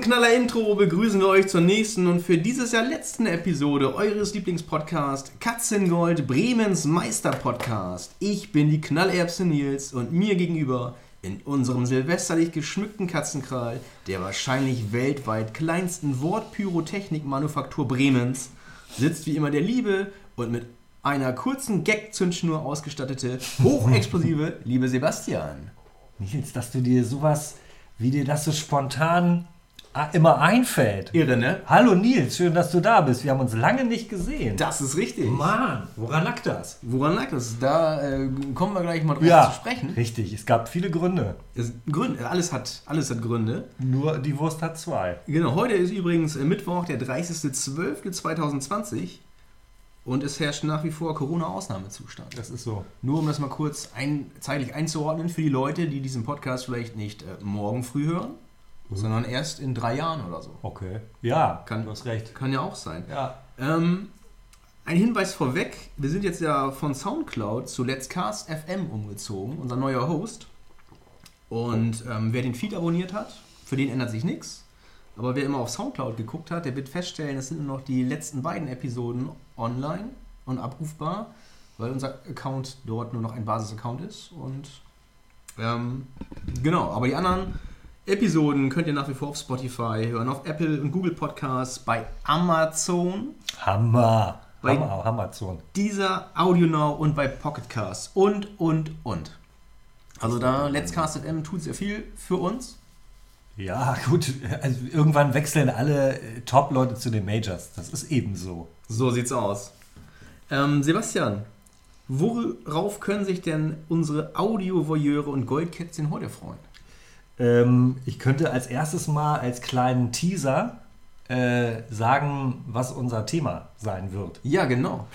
diesem Knaller-Intro begrüßen wir euch zur nächsten und für dieses Jahr letzten Episode eures Lieblingspodcasts Katzengold Bremens Meister-Podcast. Ich bin die Knallerbse Nils und mir gegenüber in unserem silvesterlich geschmückten Katzenkral der wahrscheinlich weltweit kleinsten Wortpyrotechnik-Manufaktur Bremens sitzt wie immer der liebe und mit einer kurzen Gag-Zündschnur ausgestattete, hochexplosive liebe Sebastian. Nils, dass du dir sowas, wie dir das so spontan immer einfällt. Irre, ne? Hallo Nils, schön, dass du da bist. Wir haben uns lange nicht gesehen. Das ist richtig. Mann, woran lag das? Woran lag das? Da äh, kommen wir gleich mal drauf Ja, zu sprechen. richtig. Es gab viele Gründe. Es, Gründe, alles, hat, alles hat Gründe. Nur die Wurst hat zwei. Genau, heute ist übrigens äh, Mittwoch, der 30.12.2020 und es herrscht nach wie vor Corona-Ausnahmezustand. Das ist so. Nur um das mal kurz ein, zeitlich einzuordnen für die Leute, die diesen Podcast vielleicht nicht äh, morgen früh hören, sondern erst in drei Jahren oder so. Okay. Ja, Kann- du hast recht. Kann ja auch sein. Ja. Ähm, ein Hinweis vorweg: Wir sind jetzt ja von Soundcloud zu Let's Cast FM umgezogen, unser neuer Host. Und ähm, wer den Feed abonniert hat, für den ändert sich nichts. Aber wer immer auf Soundcloud geguckt hat, der wird feststellen, es sind nur noch die letzten beiden Episoden online und abrufbar, weil unser Account dort nur noch ein Basis-Account ist. Und ähm, genau, aber die anderen Episoden könnt ihr nach wie vor auf Spotify hören, auf Apple und Google Podcasts, bei Amazon Hammer. Bei- Hammer, Hammerzone. dieser AudioNow und bei Pocketcast und, und, und. Also da Let's Cast FM tut sehr viel für uns. Ja, gut. Also irgendwann wechseln alle äh, Top-Leute zu den Majors. Das ist eben so. So sieht's aus. Ähm, Sebastian, worauf können sich denn unsere Audio-Voyeure und Goldkätzchen heute freuen? Ähm, ich könnte als erstes mal als kleinen Teaser äh, sagen, was unser Thema sein wird. Ja, genau.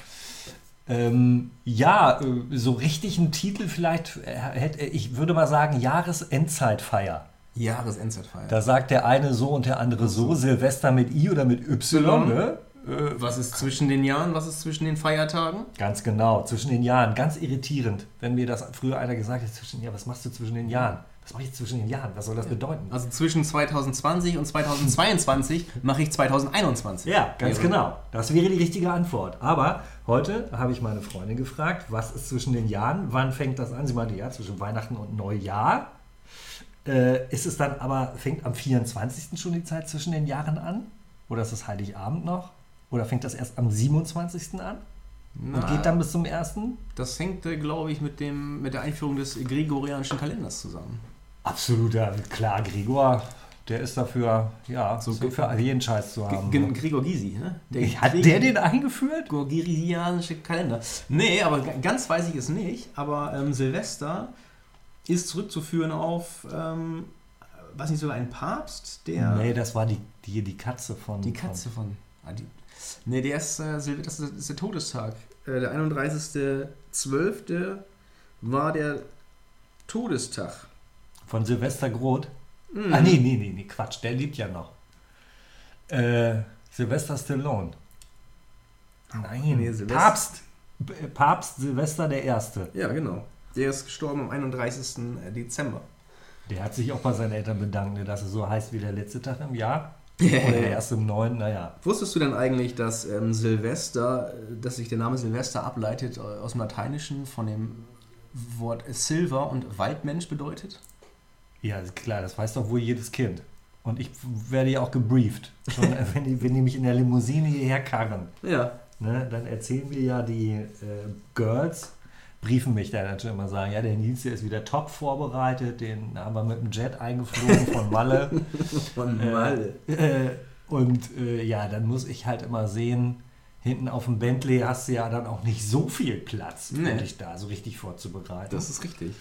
Ähm, ja, äh, so richtig einen Titel vielleicht äh, hätte ich würde mal sagen Jahresendzeitfeier. Jahresendzeitfeier. Da sagt der eine so und der andere so, Silvester mit I oder mit Y, ne? Äh, Was ist zwischen den Jahren? Was ist zwischen den Feiertagen? Ganz genau, zwischen den Jahren. Ganz irritierend, wenn mir das früher einer gesagt hat, zwischen, ja, was machst du zwischen den Jahren? Was mache ich zwischen den Jahren? Was soll das bedeuten? Also zwischen 2020 und 2022 mache ich 2021. Ja, ganz Wäre- genau. Das wäre die richtige Antwort. Aber heute habe ich meine Freundin gefragt, was ist zwischen den Jahren? Wann fängt das an? Sie meinte, ja, zwischen Weihnachten und Neujahr. Äh, ist es dann aber, fängt am 24. schon die Zeit zwischen den Jahren an? Oder ist es Heiligabend noch? Oder fängt das erst am 27. an? Und Na, geht dann bis zum 1.? Das hängt, äh, glaube ich, mit, dem, mit der Einführung des gregorianischen Kalenders zusammen. Absolut, ja, klar. Gregor, der ist dafür, ja, so für jeden Scheiß zu haben. G ne? Gregor Gysi, ne? Hat der den eingeführt? gregorianische Kalender? Nee, aber ganz weiß ich es nicht. Aber ähm, Silvester ist zurückzuführen auf, ähm, was nicht sogar ein Papst, der... Nee, das war die, die, die Katze von. Die Katze von. Ah, die, nee, der ist, äh, Silve- das ist, ist der Todestag. Äh, der 31.12. war der Todestag. Von, Silvester Groth. Mhm. Ah, nee, nee, nee, nee, Quatsch, der lebt ja noch. Äh, Silvester Stallone. Nein, Nee, Silvester- Papst. Papst Silvester der Erste. Ja, genau. Der ist gestorben am 31. Dezember. Der hat sich auch bei seinen Eltern bedankt, ne, dass es so heißt wie der letzte Tag im Jahr. Oder der erste im neuen, naja. Wusstest du denn eigentlich, dass ähm, Silvester, äh, dass sich der Name Silvester ableitet äh, aus dem Lateinischen von dem Wort Silver und Waldmensch bedeutet? Ja, klar, das weiß doch wohl jedes Kind. Und ich werde ja auch gebrieft. Schon, äh, wenn, die, wenn die mich in der Limousine hierher karren, Ja. ne, dann erzählen mir ja die äh, Girls, briefen mich dann natürlich immer sagen, ja, der Nils, der ist wieder top vorbereitet, den haben wir mit dem Jet eingeflogen von Malle. Von Äh, äh, und äh, ja, dann muss ich halt immer sehen, hinten auf dem Bentley hast du ja dann auch nicht so viel Platz, um Nee. dich da so richtig vorzubereiten. Das ist richtig.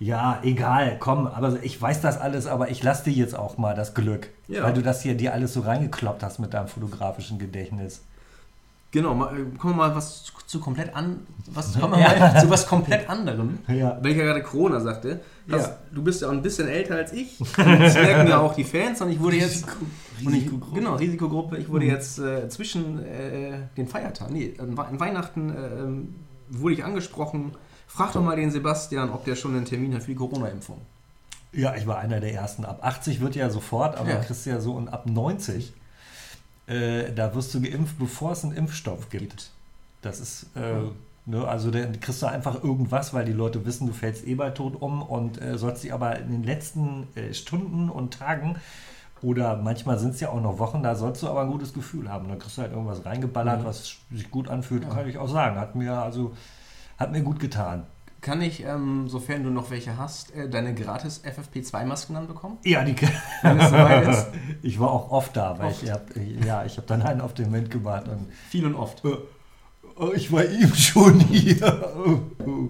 Ja, egal, komm, aber ich weiß das alles, aber ich lasse dir jetzt auch mal das Glück. Ja. Weil du das hier dir alles so reingekloppt hast mit deinem fotografischen Gedächtnis. Genau, mal, äh, kommen wir mal was zu, zu komplett an, was kommen wir mal zu was komplett anderem. Ja. Weil ich ja gerade Corona sagte, hast, Ja. du bist ja auch ein bisschen älter als ich. Das merken ja auch die Fans und ich wurde jetzt ich, Risikogruppe. genau Risikogruppe. Ich wurde jetzt äh, zwischen äh, den Feiertagen, nee, an Weihnachten äh, ähm, wurde ich angesprochen. Frag doch mal den Sebastian, ob der schon einen Termin hat für die Corona-Impfung. Ja, ich war einer der ersten. Ab 80 wird ja sofort, aber Ja. kriegst du ja so und ab 90, äh, da wirst du geimpft, bevor es einen Impfstoff gibt. Das ist, äh, ne, also dann kriegst du einfach irgendwas, weil die Leute wissen, du fällst eh bald tot um und äh, sollst dich aber in den letzten äh, Stunden und Tagen oder manchmal sind es ja auch noch Wochen, da sollst du aber ein gutes Gefühl haben. Dann kriegst du halt irgendwas reingeballert, Mhm. was sich gut anfühlt, Ja. kann ich auch sagen. Hat mir also, hat mir gut getan. Kann ich, ähm, sofern du noch welche hast, äh, deine gratis FFP2-Masken dann bekommen? Ja, die Wenn es soweit ist. Ich war auch oft da, weil Oft. ich hab, ja, ich habe dann einen auf den Wind gemacht und Viel und oft. äh, oh, ich war eben schon hier. Oh, oh.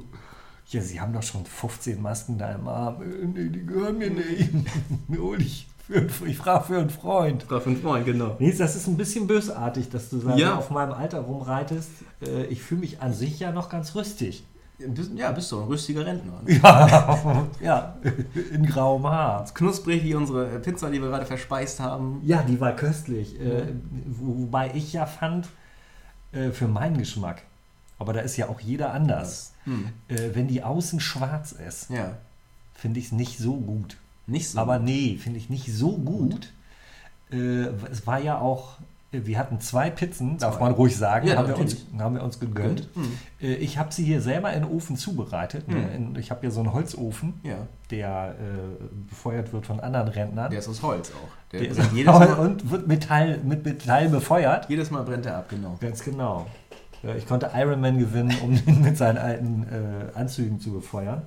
Ja, Sie haben doch schon 15 Masken da im Arm. Äh, Nee, die gehören mir nicht. Hol ich, für, einen- ich frage für einen Freund. War fünf Freund, genau. Nee, das ist ein bisschen bösartig, dass du da Ja. auf meinem Alter rumreitest. Äh, Ich fühle mich an sich ja noch ganz rüstig. Ja, bist du ein rüstiger Rentner. Ja, ja in grauem Haar. Knusprig wie unsere Pizza, die wir gerade verspeist haben. Ja, die war köstlich. Äh, wo- wobei ich ja fand, äh, für meinen Geschmack, aber da ist ja auch jeder anders, Hm. äh, wenn die außen schwarz ist, Ja, finde ich es nicht so gut. Nicht so. Aber nee, finde ich nicht so gut. Äh, es war ja auch, äh, wir hatten zwei Pizzen, darf Zwei. man ruhig sagen, Ja, haben, wir uns, haben wir uns gegönnt. Hm. Äh, ich habe sie hier selber in den Ofen zubereitet. Ne? Mhm. In, ich habe hier so einen Holzofen, Ja, der äh, befeuert wird von anderen Rentnern. der ist aus Holz auch. Der, Der ist jedes, Mal, und wird Metall, mit Metall befeuert. jedes Mal brennt er ab, genau. Ganz genau. Ja, Ich konnte Ironman gewinnen, um ihn mit seinen alten äh, Anzügen zu befeuern.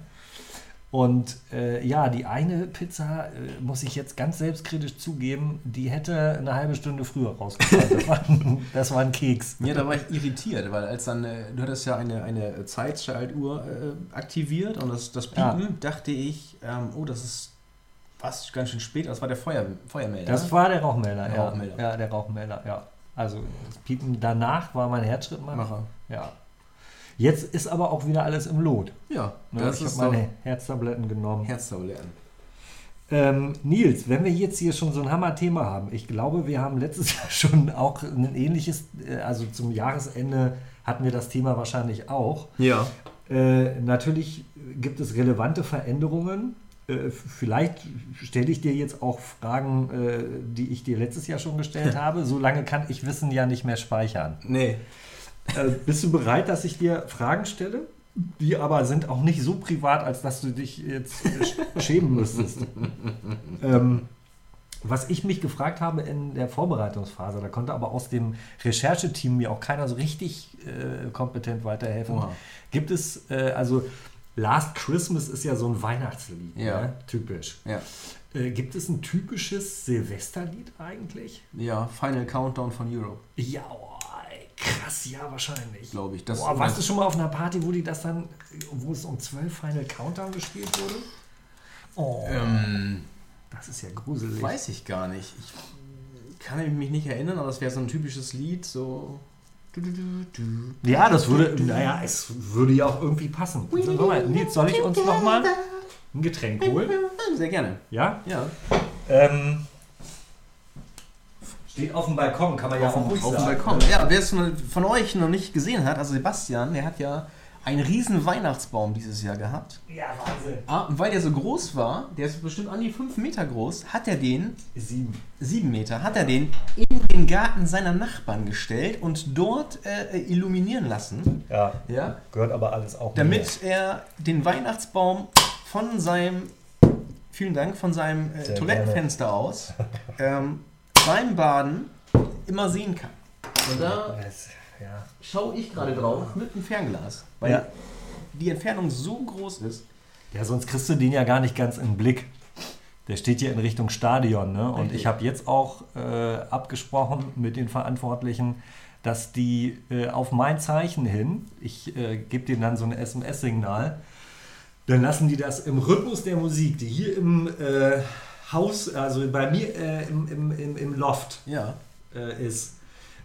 Und äh, ja, die eine Pizza, äh, muss ich jetzt ganz selbstkritisch zugeben, die hätte eine halbe Stunde früher rausgekommen. Das war, ein- das war ein Keks. Ja, da war ich irritiert, weil als dann, äh, du hattest ja eine, eine Zeitschaltuhr äh, aktiviert und das, das Piepen, Ja. dachte ich, ähm, oh, das ist fast ganz schön spät, das war der Feuer, Feuermelder. Das war der Rauchmelder, Der ja. Rauchmelder. Ja, der Rauchmelder, ja. Also das Piepen danach war mein Herzschrittmacher. Macher. Ja. Jetzt ist aber auch wieder alles im Lot. Ja, Ne? das ich habe meine Herztabletten genommen. Herztabletten. Ähm, Nils, wenn wir jetzt hier schon so ein Hammer-Thema haben, ich glaube, wir haben letztes Jahr schon auch ein ähnliches, äh, also zum Jahresende hatten wir das Thema wahrscheinlich auch. Ja. Äh, natürlich gibt es relevante Veränderungen. Äh, vielleicht stelle ich dir jetzt auch Fragen, äh, die ich dir letztes Jahr schon gestellt habe. So lange kann ich Wissen ja nicht mehr speichern. Nee. Äh, bist du bereit, dass ich dir Fragen stelle? Die aber sind auch nicht so privat, als dass du dich jetzt äh, sch- schämen müsstest. ähm, was ich mich gefragt habe in der Vorbereitungsphase, da konnte aber aus dem Rechercheteam mir auch keiner so richtig äh, kompetent weiterhelfen. Oha. Gibt es, äh, also Last Christmas ist ja so ein Weihnachtslied, Ja. ne? typisch. Ja. Äh, gibt es ein typisches Silvesterlied eigentlich? Ja, Final Countdown von Europe, Ja, oh, krass, ja, wahrscheinlich. glaube ich. Das, Boah, warst du schon mal auf einer Party, wo die das dann, wo es um 12 Final Countdown gespielt wurde? Oh, ähm, das ist ja gruselig. weiß ich gar nicht. Ich kann mich nicht erinnern, aber es wäre so ein typisches Lied, so. Ja, das würde, naja, es würde ja auch irgendwie passen. So, Nils, soll ich uns nochmal ein Getränk holen? Sehr gerne. Ja? Ja. Ähm, steht auf dem Balkon, kann man ja auf, auch ruhig auf dem. Balkon. Ja, wer es von euch noch nicht gesehen hat, also Sebastian, der hat ja einen riesen Weihnachtsbaum dieses Jahr gehabt. Ja, Wahnsinn. Ah, und weil der so groß war, der ist bestimmt an die 5 Meter groß, hat er den, Sieben. 7 Meter, hat er den in den Garten seiner Nachbarn gestellt und dort äh, illuminieren lassen. Ja, Ja, gehört aber alles auch damit er den Weihnachtsbaum von seinem, vielen Dank, von seinem äh, Toilettenfenster aus ähm, beim Baden immer sehen kann. Und da Ja. schaue ich gerade drauf mit einem Fernglas, weil Ja. die Entfernung so groß ist. Ja, sonst kriegst du den ja gar nicht ganz im Blick. Der steht hier in Richtung Stadion. Ne? Und ich habe jetzt auch äh, abgesprochen mit den Verantwortlichen, dass die äh, auf mein Zeichen hin, ich äh, gebe denen dann so ein SMS-Signal, dann lassen die das im Rhythmus der Musik, die hier im äh, Haus, also bei mir äh, im, im, im, im Loft Ja. äh, ist,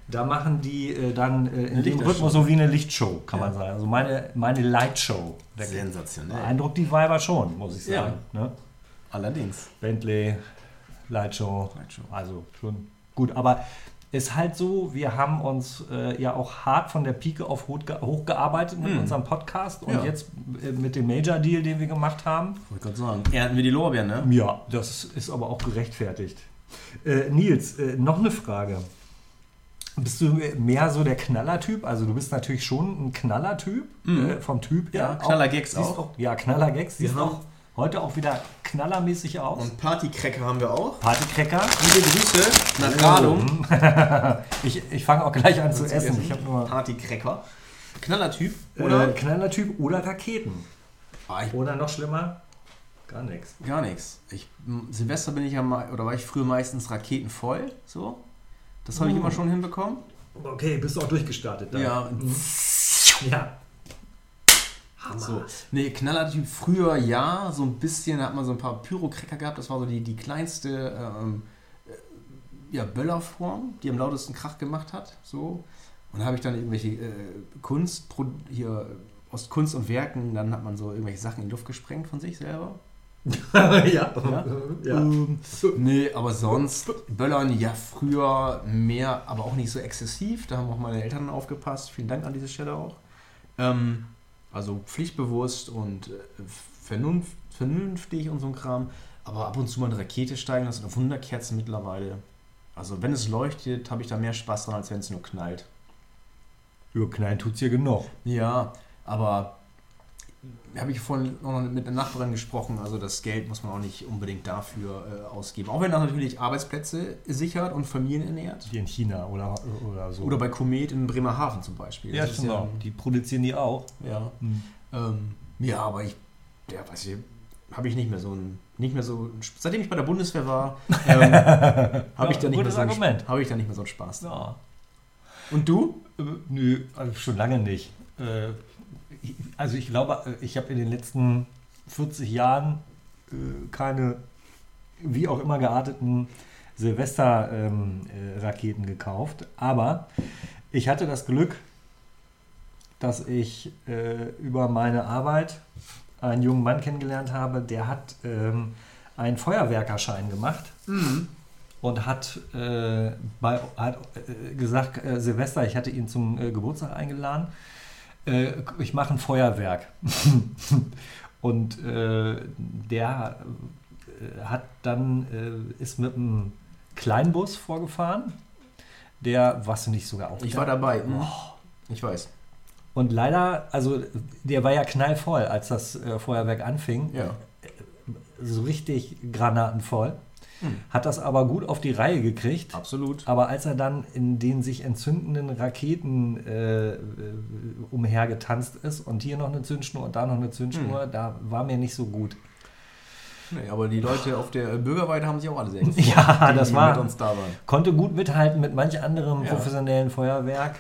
da machen die äh, dann äh, in dem. Rhythmus so wie eine Lichtshow, kann Ja. man sagen. Also meine, meine Lightshow. Sensationell. beeindruckt die Weiber schon, muss ich Ja. sagen. Ne? Allerdings. Bentley, Lightshow, Lightshow. also schon gut. Aber ist halt so, wir haben uns äh, ja auch hart von der Pike auf hochge- hochgearbeitet mit Hm. unserem Podcast und Ja. jetzt äh, mit dem Major-Deal, den wir gemacht haben. Wollte gerade sagen. Ernten wir die Lorbeeren, ne? Ja, das ist aber auch gerechtfertigt. Äh, Nils, äh, noch eine Frage. Bist du mehr so der Knallertyp? Also du bist natürlich schon ein Knallertyp Mhm. äh, vom Typ her. Ja, Knallergags Siehst auch. Ja, Knallergags. Siehst auch heute auch wieder knallermäßig aus. Und Partycracker haben wir auch. Partykräcker. Liebe Grüße nach Radum. Ich, ich fange auch gleich an zu essen. essen. Ich habe nur Partycracker. Knallertyp. oder Oder? äh, Knallertyp oder Raketen. Ah, Oder noch schlimmer, gar nichts. gar nichts. Ich, Silvester bin ich ja mal, oder war ich früher meistens raketenvoll. So. Das habe ich Uh. immer schon hinbekommen. Okay, bist du auch durchgestartet dann? Ja. Mhm. Ja. Hammer. So. Nee, Knallertyp früher ja, so ein bisschen, da hat man so ein paar Pyrocracker gehabt, das war so die, die kleinste ähm, äh, ja, Böllerform, die am lautesten Krach gemacht hat. So. Und da habe ich dann irgendwelche äh, Kunst, hier aus Kunst und Werken, dann hat man so irgendwelche Sachen in die Luft gesprengt von sich selber. ja. Ja? ja. Ähm, nee, aber sonst, Böllern ja früher mehr, aber auch nicht so exzessiv. Da haben auch meine Eltern aufgepasst. Vielen Dank an dieser Stelle auch. Ähm, also pflichtbewusst und äh, vernunft, vernünftig und so ein Kram. Aber ab und zu mal eine Rakete steigen lassen oder Wunderkerzen mittlerweile. Also wenn es leuchtet, habe ich da mehr Spaß dran, als wenn es nur knallt. Ja, knallen tut's hier genug. Ja, aber habe ich vorhin noch mit einer Nachbarin gesprochen, also das Geld muss man auch nicht unbedingt dafür äh, ausgeben. Auch wenn das natürlich Arbeitsplätze sichert und Familien ernährt. Wie in China oder, oder so. Oder bei Komet in Bremerhaven zum Beispiel. ja, Das stimmt auch. Die produzieren die auch. Ja, Hm. ähm, ja aber ich, ja, weiß ich, habe ich nicht mehr so ein, nicht mehr so, seitdem ich bei der Bundeswehr war, ähm, habe ich da nicht mehr so habe ich da nicht mehr so einen Spaß. Ja. Und du? Äh, Nö, also schon lange nicht. Äh, Also ich glaube, äh, ich habe in den letzten 40 Jahren äh, keine, wie auch immer gearteten Silvester-Raketen gekauft. Aber ich hatte das Glück, dass ich äh, über meine Arbeit einen jungen Mann kennengelernt habe, der hat ähm, einen Feuerwerkerschein gemacht und hat, äh, bei, hat äh, gesagt, äh, Silvester, ich hatte ihn zum äh, Geburtstag eingeladen, äh, ich mache ein Feuerwerk. und äh, der äh, hat dann, äh, ist mit einem Kleinbus vorgefahren, der, warst du nicht sogar auch Ich da? war dabei. Mhm. Ich weiß. Und leider, also der war ja knallvoll, als das äh, Feuerwerk anfing, Ja. so richtig granatenvoll. Hm. Hat das aber gut auf die Reihe gekriegt. Absolut. Aber als er dann in den sich entzündenden Raketen äh, äh, umhergetanzt ist und hier noch eine Zündschnur und da noch eine Zündschnur, da war mir nicht so gut. Nee, aber die Leute auf der Bürgerweide haben sich auch alle sehr gefreut, Ja, die, das die war- da. Konnte gut mithalten mit manch anderem Ja. professionellen Feuerwerk.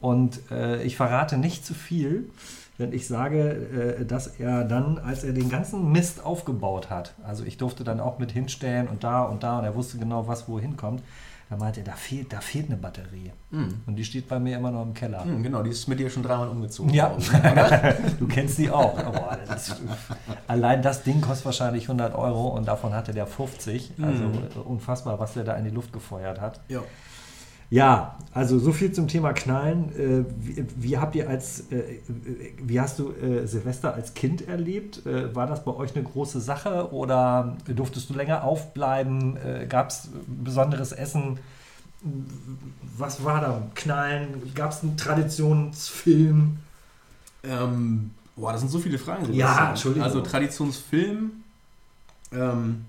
Und äh, ich verrate nicht zu viel, wenn ich sage, äh, dass er dann, als er den ganzen Mist aufgebaut hat, also ich durfte dann auch mit hinstellen und da und da und er wusste genau, was wohin kommt, da meinte er, da fehlt, da fehlt eine Batterie. Mhm. Und die steht bei mir immer noch im Keller. Mhm, genau, die ist mit dir schon dreimal umgezogen. Ja, du kennst die auch. Aber das ist, allein das Ding kostet wahrscheinlich 100 Euro und davon hatte der 50. Also äh, unfassbar, was der da in die Luft gefeuert hat. ja. Ja, also so viel zum Thema Knallen. Äh, wie, wie habt ihr als, äh, wie hast du äh, Silvester als Kind erlebt? Äh, war das bei euch eine große Sache oder durftest du länger aufbleiben? Äh, Gab es besonderes Essen? Was war da? Knallen? Gab es einen Traditionsfilm? Ähm, boah, das sind so viele Fragen. Ja. Entschuldigung. Also Traditionsfilm ähm,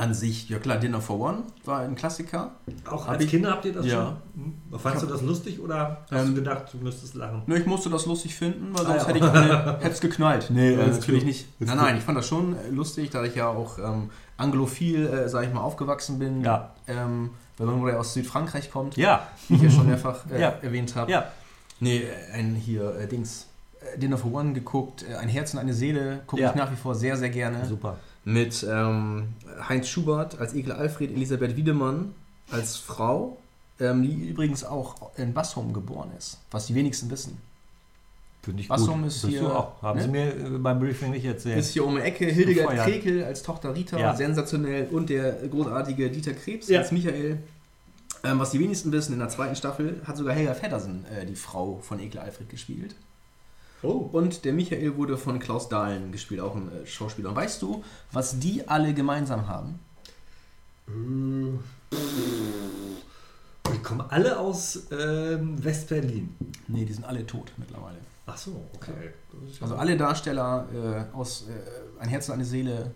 an sich, ja klar, Dinner for One war ein Klassiker. Auch Hab als ich- Kinder habt ihr das Ja. schon? Hm? Fandst du das lustig oder hast Ähm, du gedacht, du müsstest lachen? Nö, ich musste das lustig finden, weil Ah, sonst ja. hätte ich alle, hätte es geknallt. Nee, Ja, äh, natürlich nicht. Nein, nein, ich fand das schon äh, lustig, da ich ja auch ähm, anglophil, äh, sag ich mal, aufgewachsen bin. Ja. Ähm, weil man ja aus Südfrankreich kommt, Ja, wie ich ja schon mehrfach äh, Ja. erwähnt habe. ja. Nee, äh, ein hier, äh, Dings. Dinner for One geguckt, Ein Herz und eine Seele gucke ich nach wie vor sehr, sehr gerne. Super. Mit ähm, Heinz Schubert als Ekel Alfred, Elisabeth Wiedemann als Frau, ähm, die übrigens auch in Bassum geboren ist, was die wenigsten wissen. Finde ich Wassum gut. ist Bist hier- du auch. Haben ne? Sie mir äh, beim Briefing nicht erzählt. Ist hier um die Ecke Hildegard Gefeuert. Krekel als Tochter Rita, Ja. sensationell, und der großartige Dieter Krebs Ja. als Michael. Ähm, was die wenigsten wissen, in der zweiten Staffel hat sogar Helga Feddersen äh, die Frau von Ekel Alfred gespielt. Oh. Und der Michael wurde von Klaus Dahlen gespielt, auch ein äh, Schauspieler. Und weißt du, was die alle gemeinsam haben? Die kommen alle aus ähm, West-Berlin. Nee, die sind alle tot mittlerweile. Ach so, okay. Ja- Also alle Darsteller äh, aus äh, Ein Herz und eine Seele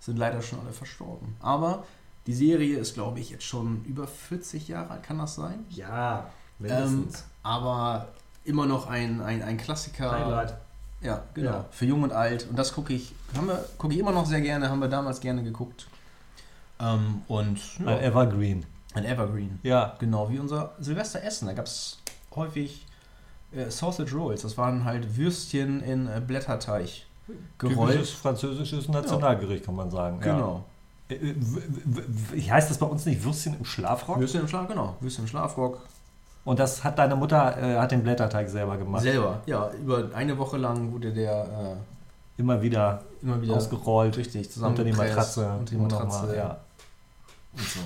sind leider schon alle verstorben. Aber die Serie ist, glaube ich, jetzt schon über 40 Jahre alt, kann das sein? ja, Ähm, mindestens. aber immer noch ein, ein, ein Klassiker. Highlight. Ja, genau. Ja. Für Jung und Alt. Und das gucke ich, haben wir, gucke ich immer noch sehr gerne, haben wir damals gerne geguckt. Ähm, und ja, Ein Evergreen. ein Evergreen. Ja. Genau, wie unser Silvesteressen. Da gab es häufig äh, Sausage Rolls. Das waren halt Würstchen in äh, Blätterteig gerollt. Typisches französisches Nationalgericht, kann man sagen. Genau. Ja. Äh, w- Heißt das bei uns nicht Würstchen im Schlafrock? Würstchen im Schlaf, genau. Würstchen im Schlafrock. Und das hat deine Mutter, äh, hat den Blätterteig selber gemacht. Selber. Ja, über eine Woche lang wurde der Immer wieder äh, immer wieder ausgerollt. richtig Unter die Matratze. Unter die Matratze. mal, ja. Und so.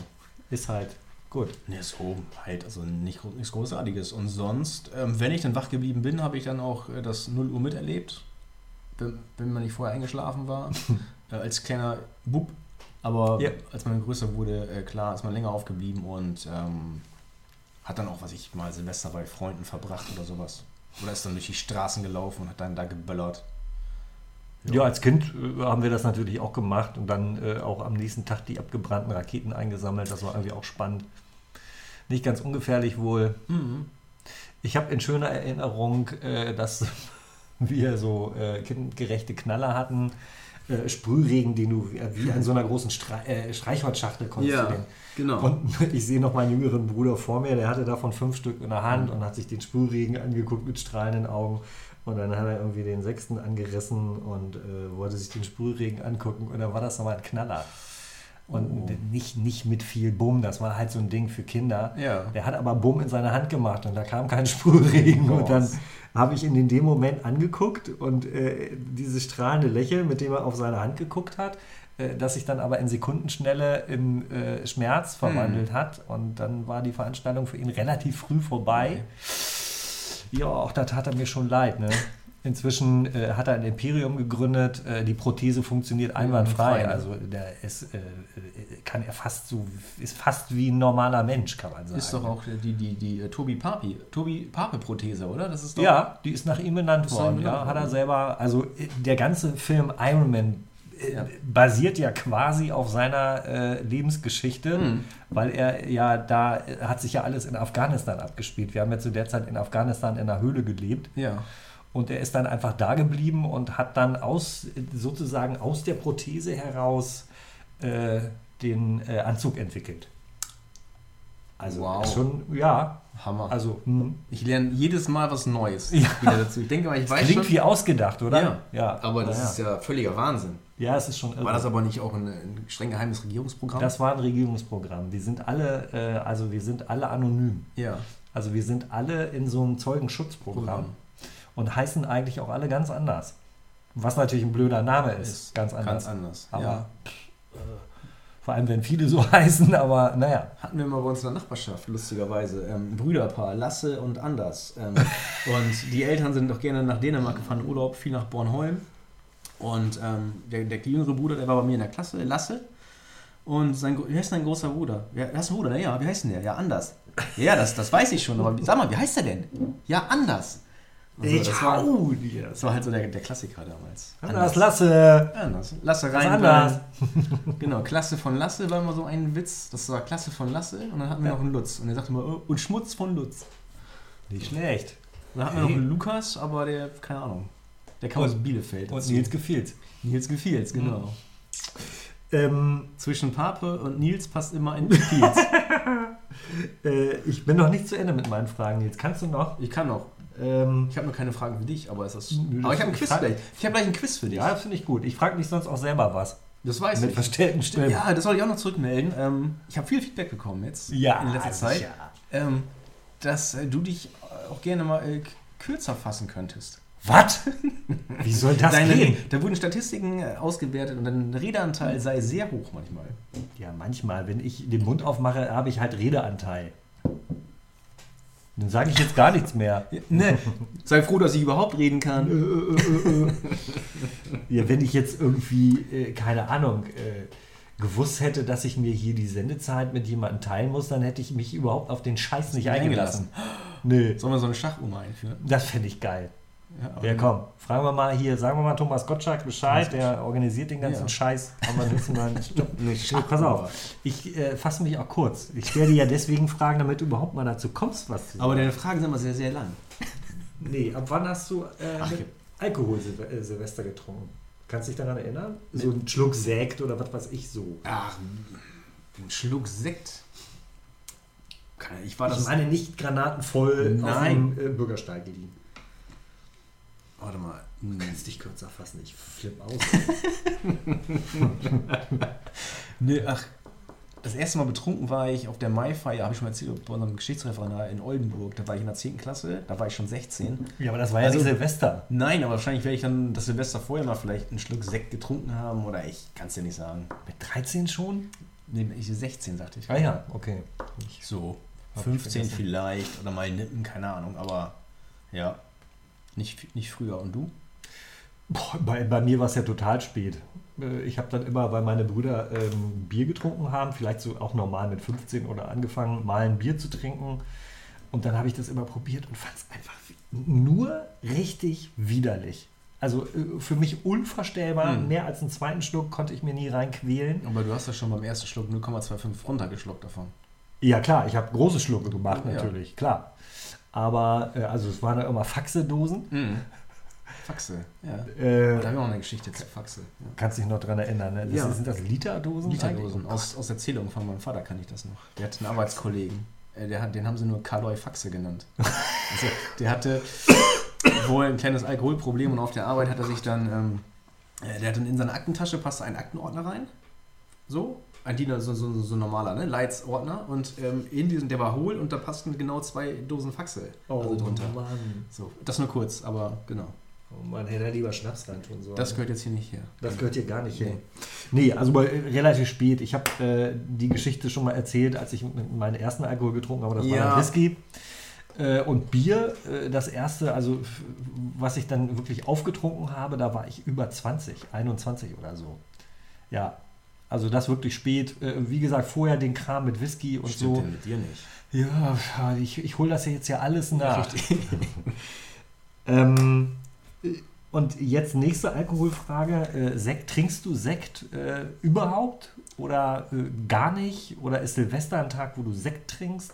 Ist halt gut. Ne, so halt, also nicht, nichts Großartiges. Und sonst, ähm, wenn ich dann wach geblieben bin, habe ich dann auch äh, das 0 Uhr miterlebt. Wenn, wenn man nicht vorher eingeschlafen war. äh, als kleiner Bub. Aber Ja. als man größer wurde, äh, klar, ist man länger aufgeblieben und ähm, hat dann auch, was ich mal Silvester bei Freunden verbracht oder sowas. Oder ist dann durch die Straßen gelaufen und hat dann da geböllert. Ja, als Kind äh, haben wir das natürlich auch gemacht und dann äh, auch am nächsten Tag die abgebrannten Raketen eingesammelt. Das war irgendwie auch spannend. Nicht ganz ungefährlich wohl. Mhm. Ich habe in schöner Erinnerung, äh, dass wir so äh, kindgerechte Knaller hatten. Äh, Sprühregen, den du wie- wie an so einer großen Stre äh, Streichholzschachtel konntest Ja, genau. Und ich sehe noch meinen jüngeren Bruder vor mir, der hatte davon fünf Stück in der Hand und hat sich den Sprühregen angeguckt mit strahlenden Augen. Und dann hat er irgendwie den sechsten angerissen und äh, wollte sich den Sprühregen angucken. Und dann war das nochmal ein Knaller. Und Oh. nicht, nicht mit viel Bumm, das war halt so ein Ding für Kinder. Ja. Der hat aber Bumm in seine Hand gemacht und da kam kein Sprühregen. Oh. Und dann habe ich ihn in dem Moment angeguckt und äh, dieses strahlende Lächeln, mit dem er auf seine Hand geguckt hat, äh, das sich dann aber in Sekundenschnelle in äh, Schmerz verwandelt hat. Und dann war die Veranstaltung für ihn relativ früh vorbei. Ja, auch da tat er mir schon leid. Ne? Inzwischen äh, hat er ein Imperium gegründet. Äh, die Prothese funktioniert einwandfrei. Einwandfrei? Also der ist, äh, äh, kann er fast so, ist fast wie ein normaler Mensch, kann man sagen. Ist doch auch die, die, die äh, Tobi Papi, Tobi Pape-Prothese, oder? Das ist doch Ja, die ist nach ihm benannt worden. Ja, hat er selber, also äh, der ganze Film Iron Man Ja. basiert ja quasi auf seiner äh, Lebensgeschichte, Mhm. weil er ja da hat sich ja alles in Afghanistan abgespielt. Wir haben ja zu der Zeit in Afghanistan in einer Höhle gelebt Ja. Und er ist dann einfach da geblieben und hat dann aus sozusagen aus der Prothese heraus äh, den äh, Anzug entwickelt. Also Wow. schon, ja, Hammer. also hm. ich lerne jedes Mal was Neues Ja. dazu. Ich denke mal, ich weiß klingt schon. wie ausgedacht, oder? Ja. ja. aber das Naja. ist ja völliger Wahnsinn. Ja, es ist schon irre. War das aber nicht auch ein, ein streng geheimes Regierungsprogramm? Das war ein Regierungsprogramm. Wir sind alle, äh, also wir sind alle anonym. ja. Also wir sind alle in so einem Zeugenschutzprogramm Programm. Und heißen eigentlich auch alle ganz anders. Was natürlich ein blöder Name ist, Ist ganz anders. Ganz anders. Aber ja. vor allem, wenn viele so heißen, aber naja. Hatten wir mal bei uns in der Nachbarschaft, lustigerweise. Ähm, ein Brüderpaar, Lasse und Anders. Ähm, und die Eltern sind doch gerne nach Dänemark gefahren, Urlaub, viel nach Bornholm. Und ähm, der, der jüngere Bruder, der war bei mir in der Klasse, Lasse. Und sein, wie heißt dein großer Bruder? Ja, einen Bruder? Ja, wie heißt denn der? Ja, Anders. Ja, das, das weiß ich schon, aber sag mal, wie heißt der denn? Ja, Anders. Und so, das, war, das war halt so der, der Klassiker damals. Anders, lasse. Anders. Lasse rein. anders. Genau, Klasse von Lasse war immer so ein Witz. Das war Klasse von Lasse und dann hatten wir Ja. noch einen Lutz. Und er sagte immer, oh, und Schmutz von Lutz. Nicht schlecht. Dann hatten wir noch einen Lukas, aber der, keine Ahnung, der kam Und- aus Bielefeld. Und dazu. Nils gefiel's. Nils Gefiels, genau. Ähm, Zwischen Pape und Nils passt immer ein Gefiels. äh, ich bin noch nicht zu Ende mit meinen Fragen, Nils. Kannst du noch? ich kann noch. Ähm, Ich habe nur keine Fragen für dich, aber es ist. Nö, aber ich habe ein Quiz gleich. Ich habe gleich ein Quiz für dich. ja, das finde ich gut. Ich frage mich sonst auch selber was. das weiß Mit ich. verstellten Stimmen. Ja, das soll ich auch noch zurückmelden. Ähm, ich habe viel Feedback bekommen jetzt Ja, in letzter Zeit, sicher. ähm, dass äh, du dich äh, auch gerne mal äh, kürzer fassen könntest. Was? Wie soll das Deine, gehen? da wurden Statistiken äh, ausgewertet und dein Redeanteil sei sehr hoch manchmal. Ja, manchmal, wenn ich den Mund aufmache, habe ich halt Redeanteil. Dann sage ich jetzt gar nichts mehr. Ne, sei froh, dass ich überhaupt reden kann. Ja, wenn ich jetzt irgendwie, äh, keine Ahnung, äh, gewusst hätte, dass ich mir hier die Sendezeit mit jemandem teilen muss, dann hätte ich mich überhaupt auf den Scheiß nicht eingelassen. Nee, Sollen wir so eine Schachuhr einführen? das fände ich geil. Ja, Ja, komm, fragen wir mal hier, sagen wir mal Thomas Gottschalk Bescheid, der organisiert den ganzen Ja. Scheiß. Aber wir mal, stopp. Nicht Nee, pass auf, ich äh, fasse mich auch kurz. Ich werde ja deswegen fragen, damit du überhaupt mal dazu kommst, was zu sagen. Aber deine Fragen sind immer sehr, sehr lang. Nee, ab wann hast du äh, Ach, mit ja. Alkohol Silve äh, Silvester getrunken? Kannst du dich daran erinnern? So ein Schluck Sekt oder was weiß ich so. Ach, ein Schluck Sekt. Ich war Ich das. meine nicht granatenvoll auf Nein. dem äh, Bürgersteig geliehen. Warte mal. Du kannst dich kürzer fassen, ich flipp aus. Nee, ach. Das erste Mal betrunken war ich auf der Maifeier, habe ich schon mal erzählt, bei unserem Geschichtsreferendar in Oldenburg. Da war ich in der 10. Klasse, da war ich schon 16. ja, aber das war ja Also- nicht Silvester. Nein, aber wahrscheinlich werde ich dann das Silvester vorher mal vielleicht einen Schluck Sekt getrunken haben oder ich kann es dir nicht sagen. Mit 13 schon? Nee, ich 16 sagte ich. Ah ja, okay. So, ich 15 vergessen. vielleicht oder mal nippen, keine Ahnung, aber ja, nicht, nicht früher. Und du? Boah, bei, bei mir war es ja total spät. Äh, Ich habe dann immer, weil meine Brüder ähm, Bier getrunken haben, vielleicht so auch normal mit 15 oder angefangen, mal ein Bier zu trinken. Und dann habe ich das immer probiert und fand es einfach nur richtig widerlich. Also äh, für mich unvorstellbar. Hm. Mehr als einen zweiten Schluck konnte ich mir nie reinquälen. Aber du hast ja schon beim ersten Schluck 0,25 runtergeschluckt davon. Ja klar, ich habe große Schlucke gemacht Ja. natürlich, klar. Aber äh, also es waren ja immer Faxe-Dosen. Faxe, ja. Äh, Da haben wir auch eine Geschichte zu Faxe. Ja. kannst dich noch dran erinnern, ne? Das Ja. Sind das Literdosen? Literdosen. Aus, aus Erzählungen von meinem Vater kann ich das noch. Der hat einen Arbeitskollegen. äh, Der hat, den haben sie nur Karloi Faxe genannt. Also, der hatte wohl ein kleines Alkoholproblem und auf der Arbeit hat er sich dann, ähm, äh, der hat dann in seine Aktentasche passte ein Aktenordner rein. So. Ein Diener, so, so, so normaler, ne? Leitsordner. Und ähm, in diesen, der war hohl und da passten genau zwei Dosen Faxe also drunter. Oh Mann. So, das nur kurz, aber genau. Oh Mann, hätte er lieber Schnaps reintun sollen. Das gehört jetzt hier nicht her. Das gehört hier gar nicht hin. Nee, also bei, relativ spät. Ich habe äh, die Geschichte schon mal erzählt, als ich meinen ersten Alkohol getrunken habe. Das war Ja. dann Whisky. Äh, und Bier, äh, das erste, also was ich dann wirklich aufgetrunken habe, da war ich über 20, 21 oder so. Ja, also das wirklich spät. Äh, wie gesagt, vorher den Kram mit Whisky und Stimmt so. denn mit dir nicht? Ja, ich, ich hole das ja jetzt ja alles nach. ähm, und jetzt nächste Alkoholfrage. Äh, Sekt, trinkst du Sekt äh, überhaupt oder äh, gar nicht? Oder ist Silvester ein Tag, wo du Sekt trinkst?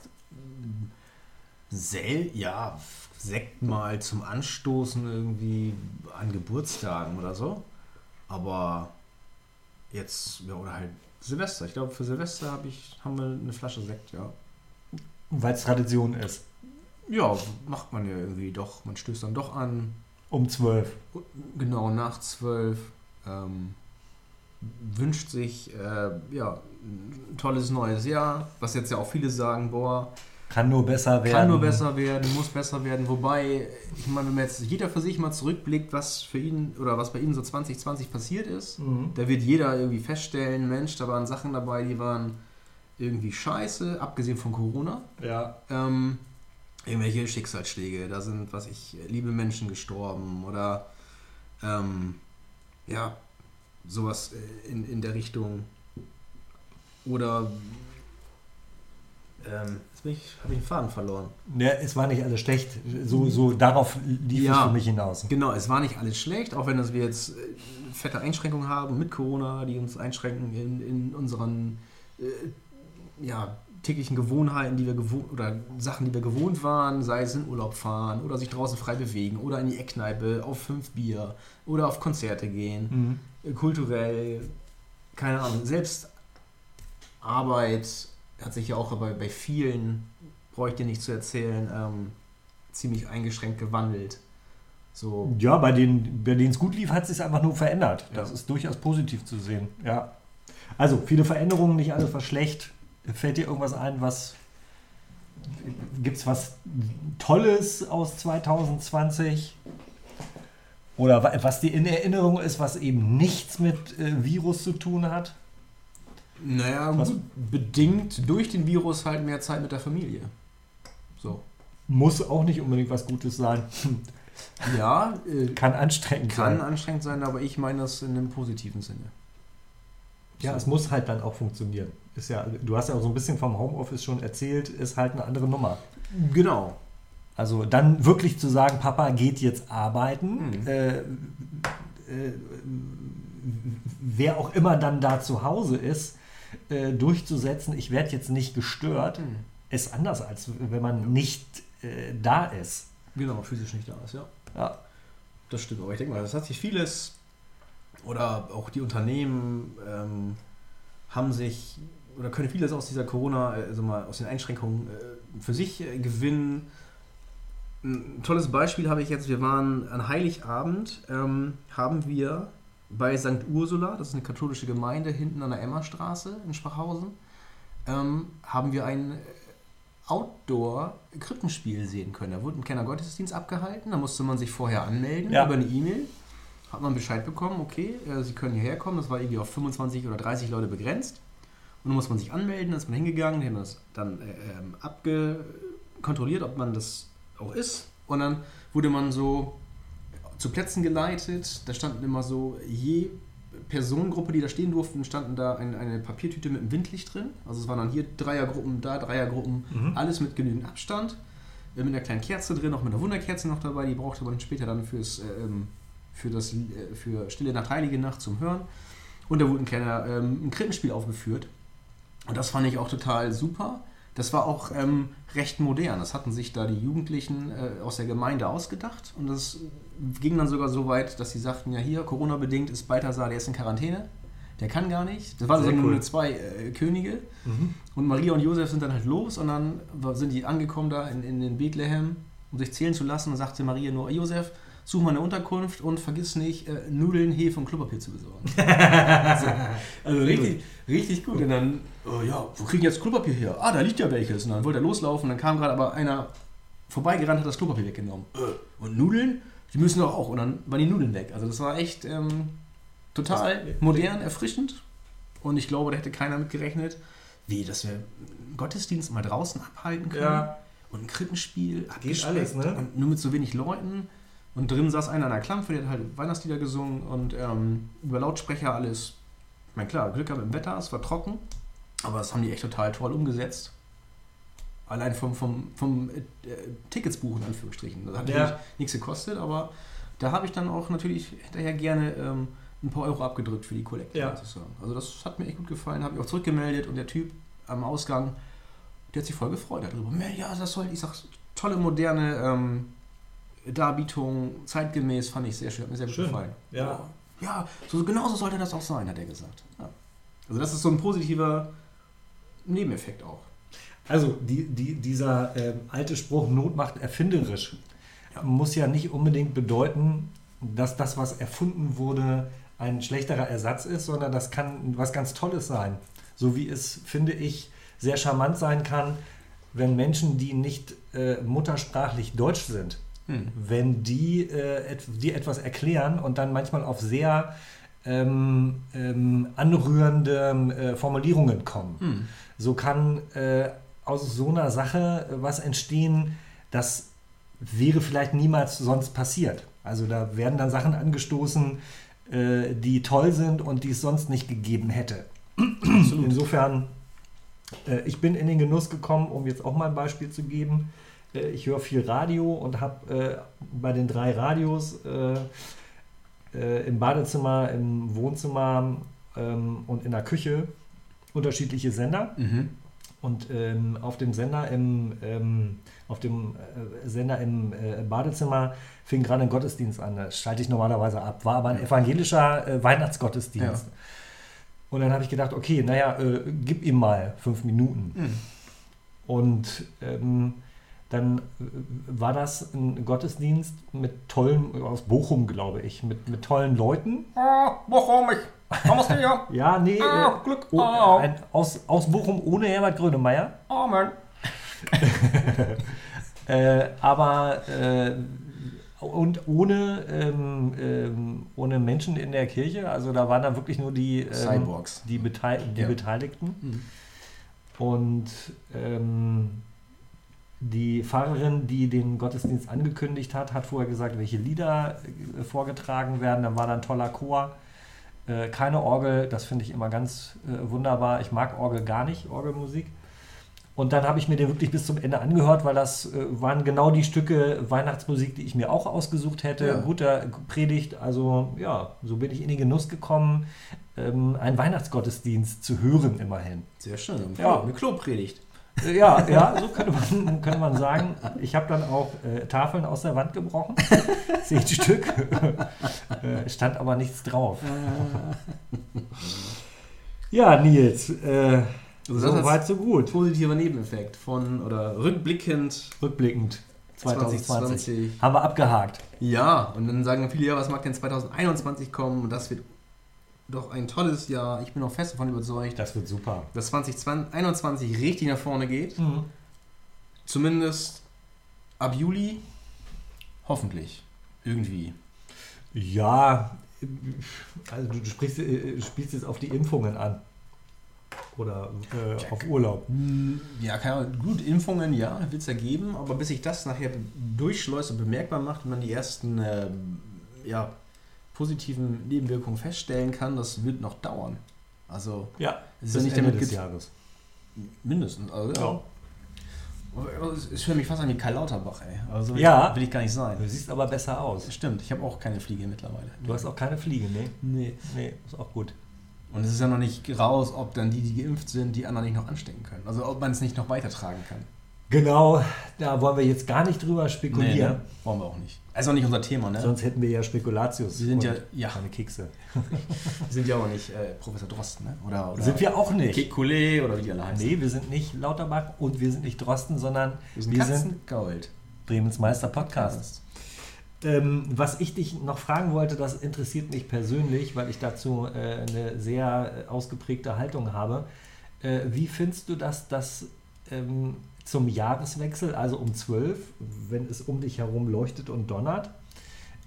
Sel, ja, Sekt mal zum Anstoßen irgendwie an Geburtstagen oder so. Aber jetzt, ja, oder halt Silvester. Ich glaube, für Silvester hab ich, haben wir eine Flasche Sekt, ja. Weil es Tradition ist. Ja, macht man ja irgendwie doch. Man stößt dann doch an. Um 12. Genau, nach zwölf. Ähm, wünscht sich, äh, ja, ein tolles neues Jahr. Was jetzt ja auch viele sagen, boah, Kann nur besser werden. Kann nur besser werden, muss besser werden. Wobei, ich meine, wenn man jetzt jeder für sich mal zurückblickt, was für ihn oder was bei ihm so 2020 passiert ist, Mhm. da wird jeder irgendwie feststellen, Mensch, da waren Sachen dabei, die waren irgendwie scheiße, abgesehen von Corona. Ja. Ähm, irgendwelche Schicksalsschläge, da sind, was ich, liebe Menschen gestorben oder ähm, ja, sowas äh, in, in der Richtung. Oder ähm, jetzt habe ich den Faden verloren. ja. Es war nicht alles schlecht. So, so darauf lief Ja. es für mich hinaus. Genau, es war nicht alles schlecht, auch wenn das wir jetzt äh, fette Einschränkungen haben mit Corona, die uns einschränken in, in unseren äh, ja, täglichen Gewohnheiten, die wir gewohnt oder Sachen, die wir gewohnt waren, sei es in Urlaub fahren oder sich draußen frei bewegen oder in die Eckkneipe auf fünf Bier oder auf Konzerte gehen, Mhm. äh, kulturell, keine Ahnung, selbst Arbeit hat sich ja auch bei, bei vielen, brauche ich dir nicht zu erzählen, ähm, ziemlich eingeschränkt gewandelt. So. Ja, bei denen bei denen es gut lief, hat es sich einfach nur verändert. Das Ja. ist durchaus positiv zu sehen. Ja. Also viele Veränderungen, nicht alles war schlecht. Fällt dir irgendwas ein, was gibt es was Tolles aus 2020? Oder wa- was dir in Erinnerung ist, was eben nichts mit äh, Virus zu tun hat? Naja, Was- gut, bedingt durch den Virus halt mehr Zeit mit der Familie. So. Muss auch nicht unbedingt was Gutes sein. Ja, äh, Kann anstrengend kann sein. anstrengend sein, aber ich meine das in einem positiven Sinne. Ja, es muss halt dann auch funktionieren. Ist ja, du hast ja auch so ein bisschen vom Homeoffice schon erzählt, ist halt eine andere Nummer. Genau. Also dann wirklich zu sagen, Papa geht jetzt arbeiten, Mhm. äh, äh, wer auch immer dann da zu Hause ist, äh, durchzusetzen, ich werde jetzt nicht gestört, Hm. ist anders, als wenn man nicht äh, da ist. Genau, physisch nicht da ist, ja. Ja. Das stimmt, aber ich denke mal, das hat sich vieles oder auch die Unternehmen ähm, haben sich oder können vieles aus dieser Corona, also mal aus den Einschränkungen äh, für sich äh, gewinnen. Ein tolles Beispiel habe ich jetzt, wir waren an Heiligabend, ähm, haben wir bei St. Ursula, das ist eine katholische Gemeinde hinten an der Emmerstraße in Schwachhausen, ähm, haben wir ein Outdoor-Krippenspiel sehen können. Da wurde ein kleiner Gottesdienst abgehalten, da musste man sich vorher anmelden Ja. über eine E-Mail. Hat man Bescheid bekommen, okay, äh, Sie können hierher kommen. Das war irgendwie auf 25 oder 30 Leute begrenzt. Und dann muss man sich anmelden, dann ist man hingegangen, die haben das dann äh, ähm, abgekontrolliert, ob man das auch ist. Und dann wurde man so zu Plätzen geleitet. Da standen immer so, je Personengruppe, die da stehen durften, standen da ein, eine Papiertüte mit einem Windlicht drin. Also es waren dann hier Dreiergruppen, da Dreiergruppen, Mhm. alles mit genügend Abstand. Äh, Mit einer kleinen Kerze drin, auch mit einer Wunderkerze noch dabei. Die brauchte man später dann fürs, äh, ähm, für, das, äh, für Stille Nacht, Heilige Nacht zum Hören. Und da wurde ein kleiner ähm, ein Krippenspiel aufgeführt. Und das fand ich auch total super. Das war auch ähm, recht modern. Das hatten sich da die Jugendlichen äh, aus der Gemeinde ausgedacht. Und das ging dann sogar so weit, dass sie sagten, ja hier, Corona-bedingt ist Balthasar, der ist in Quarantäne. Der kann gar nicht. Das waren so Sehr nur cool. zwei äh, Könige. Mhm. Und Maria und Josef sind dann halt los und dann sind die angekommen da in, in den Bethlehem, um sich zählen zu lassen. Und sagte Maria nur, Josef, such mal eine Unterkunft und vergiss nicht, äh, Nudeln, Hefe und Klopapier zu besorgen. so. Also richtig, richtig gut. Und dann, oh ja, wo kriegen jetzt Klopapier her? Ah, da liegt ja welches. Und dann wollte er loslaufen, dann kam gerade aber einer vorbeigerannt, hat das Klopapier weggenommen. Äh, und Nudeln? Die müssen doch auch. Und dann waren die Nudeln weg. Also das war echt ähm, total modern, erfrischend. Und ich glaube, da hätte keiner mit gerechnet, wie, dass wir einen Gottesdienst mal draußen abhalten können. Ja. Und ein Krippenspiel, Geht abgespeckt alles, ne? Und nur mit so wenig Leuten. Und drin saß einer an der Klampfe, der hat halt Weihnachtslieder gesungen und ähm, über Lautsprecher alles. Ich meine, klar, Glück gehabt dem Wetter, es war trocken. Aber das haben die echt total toll umgesetzt. Allein vom, vom, vom äh, Tickets buchen, in Anführungsstrichen. Das hat Ja. natürlich nichts gekostet, aber da habe ich dann auch natürlich hinterher gerne ähm, ein paar Euro abgedrückt für die Kollekte. Ja. sagen. Also das hat mir echt gut gefallen, habe ich auch zurückgemeldet und der Typ am Ausgang, der hat sich voll gefreut darüber. "Mensch, Ja, das soll, ich sag, tolle moderne ähm, Darbietung, zeitgemäß, fand ich sehr schön, hat mir sehr gut Schön. gefallen. Ja. Ja, so, genauso sollte das auch sein, hat er gesagt. Ja. Also das ist so ein positiver Nebeneffekt auch. Also die, die, dieser ähm, alte Spruch, Not macht erfinderisch, Ja. muss ja nicht unbedingt bedeuten, dass das, was erfunden wurde, ein schlechterer Ersatz ist, sondern das kann was ganz Tolles sein. So wie es, finde ich, sehr charmant sein kann, wenn Menschen, die nicht äh, muttersprachlich Deutsch sind, Hm. wenn die äh, et dir etwas erklären und dann manchmal auf sehr ähm, ähm, anrührende äh, Formulierungen kommen. Hm. So kann äh, aus so einer Sache äh, was entstehen, das wäre vielleicht niemals sonst passiert. Also da werden dann Sachen angestoßen, äh, die toll sind und die es sonst nicht gegeben hätte. Insofern, äh, ich bin in den Genuss gekommen, um jetzt auch mal ein Beispiel zu geben. Äh, ich höre viel Radio und habe äh, bei den drei Radios äh, äh, im Badezimmer, im Wohnzimmer ähm, und in der Küche unterschiedliche Sender. Mhm. Und ähm, auf dem Sender im, ähm, auf dem äh, Sender im äh, Badezimmer fing gerade ein Gottesdienst an. Das schalte ich normalerweise ab. War aber ein evangelischer äh, Weihnachtsgottesdienst. Ja. Und dann habe ich gedacht, okay, naja, gib ihm mal fünf Minuten. Hm. Und ähm, dann äh, war das ein Gottesdienst mit tollen, aus Bochum, glaube ich, mit, mit tollen Leuten. Ah, Bochum, ich kommst du hier? Ja, nee, Ah, äh, Glück. oh, Ah. ein, aus, aus Bochum ohne Herbert Grönemeyer. Amen. Äh, aber äh, und ohne, ähm, ähm, ohne Menschen in der Kirche, also da waren dann wirklich nur die, ähm, Cyborgs. die, Betei die Ja. Beteiligten. Mhm. Und ähm, die Pfarrerin, die den Gottesdienst angekündigt hat, hat vorher gesagt, welche Lieder äh, vorgetragen werden. Dann war da ein toller Chor. Äh, keine Orgel, das finde ich immer ganz äh, wunderbar. Ich mag Orgel gar nicht, Orgelmusik. Und dann habe ich mir den wirklich bis zum Ende angehört, weil das äh, waren genau die Stücke Weihnachtsmusik, die ich mir auch ausgesucht hätte. Ja. Guter Predigt, also ja, so bin ich in den Genuss gekommen, ähm, einen Weihnachtsgottesdienst zu hören immerhin. Sehr schön. Ja. Eine Klopredigt. Ja, ja, so könnte man, könnte man sagen. Ich habe dann auch äh, Tafeln aus der Wand gebrochen. Zehn Stück. äh, stand aber nichts drauf. Ja, Nils, äh, Also so weit, so gut. Positiver Nebeneffekt von oder rückblickend Rückblickend 2020. 2020. Haben wir abgehakt. Ja, und dann sagen viele, ja, was mag denn 2021 kommen? Und das wird doch ein tolles Jahr. Ich bin auch fest davon überzeugt, Das wird super. dass 2021 richtig nach vorne geht. Mhm. Zumindest ab Juli. Hoffentlich. Irgendwie. Ja, also du, sprichst, äh, spielst jetzt auf die Impfungen an. Oder äh, auf Urlaub. Hm, Ja, keine Ahnung. Gut, Impfungen, ja, wird es ja geben, aber bis sich das nachher durchschleust und bemerkbar macht und man die ersten ähm, ja, positiven Nebenwirkungen feststellen kann, das wird noch dauern. Also, Ja, es ist ja nicht Ende damit des Jahres. mindestens. Also, ja. Ja. Es hört mich fast an wie Karl Lauterbach, ey. Also, Ja. will ich gar nicht sein. Du siehst aber besser aus. Stimmt, ich habe auch keine Fliege mittlerweile. Du hast auch keine Fliege, ne? Nee. Nee, ist auch gut. Und es ist ja noch nicht raus, ob dann die, die geimpft sind, die anderen nicht noch anstecken können. Also ob man es nicht noch weitertragen kann. Genau, da wollen wir jetzt gar nicht drüber spekulieren. ne? Wollen wir auch nicht. Also auch nicht unser Thema, ne? Sonst hätten wir ja Spekulatius. Wir sind ja- ja. Keine Kekse. Wir sind ja auch nicht äh, Professor Drosten, ne? Oder, oder Sind wir auch nicht. Kekulé oder wie die alle heißen. Nee, wir sind nicht Lauterbach und wir sind nicht Drosten, sondern wir sind wir sind Katzengold. Bremens Meister Podcast. Ähm, was ich dich noch fragen wollte, das interessiert mich persönlich, weil ich dazu äh, eine sehr äh, ausgeprägte Haltung habe. Äh, wie findest du das, dass ähm, zum Jahreswechsel, also um 12, wenn es um dich herum leuchtet und donnert,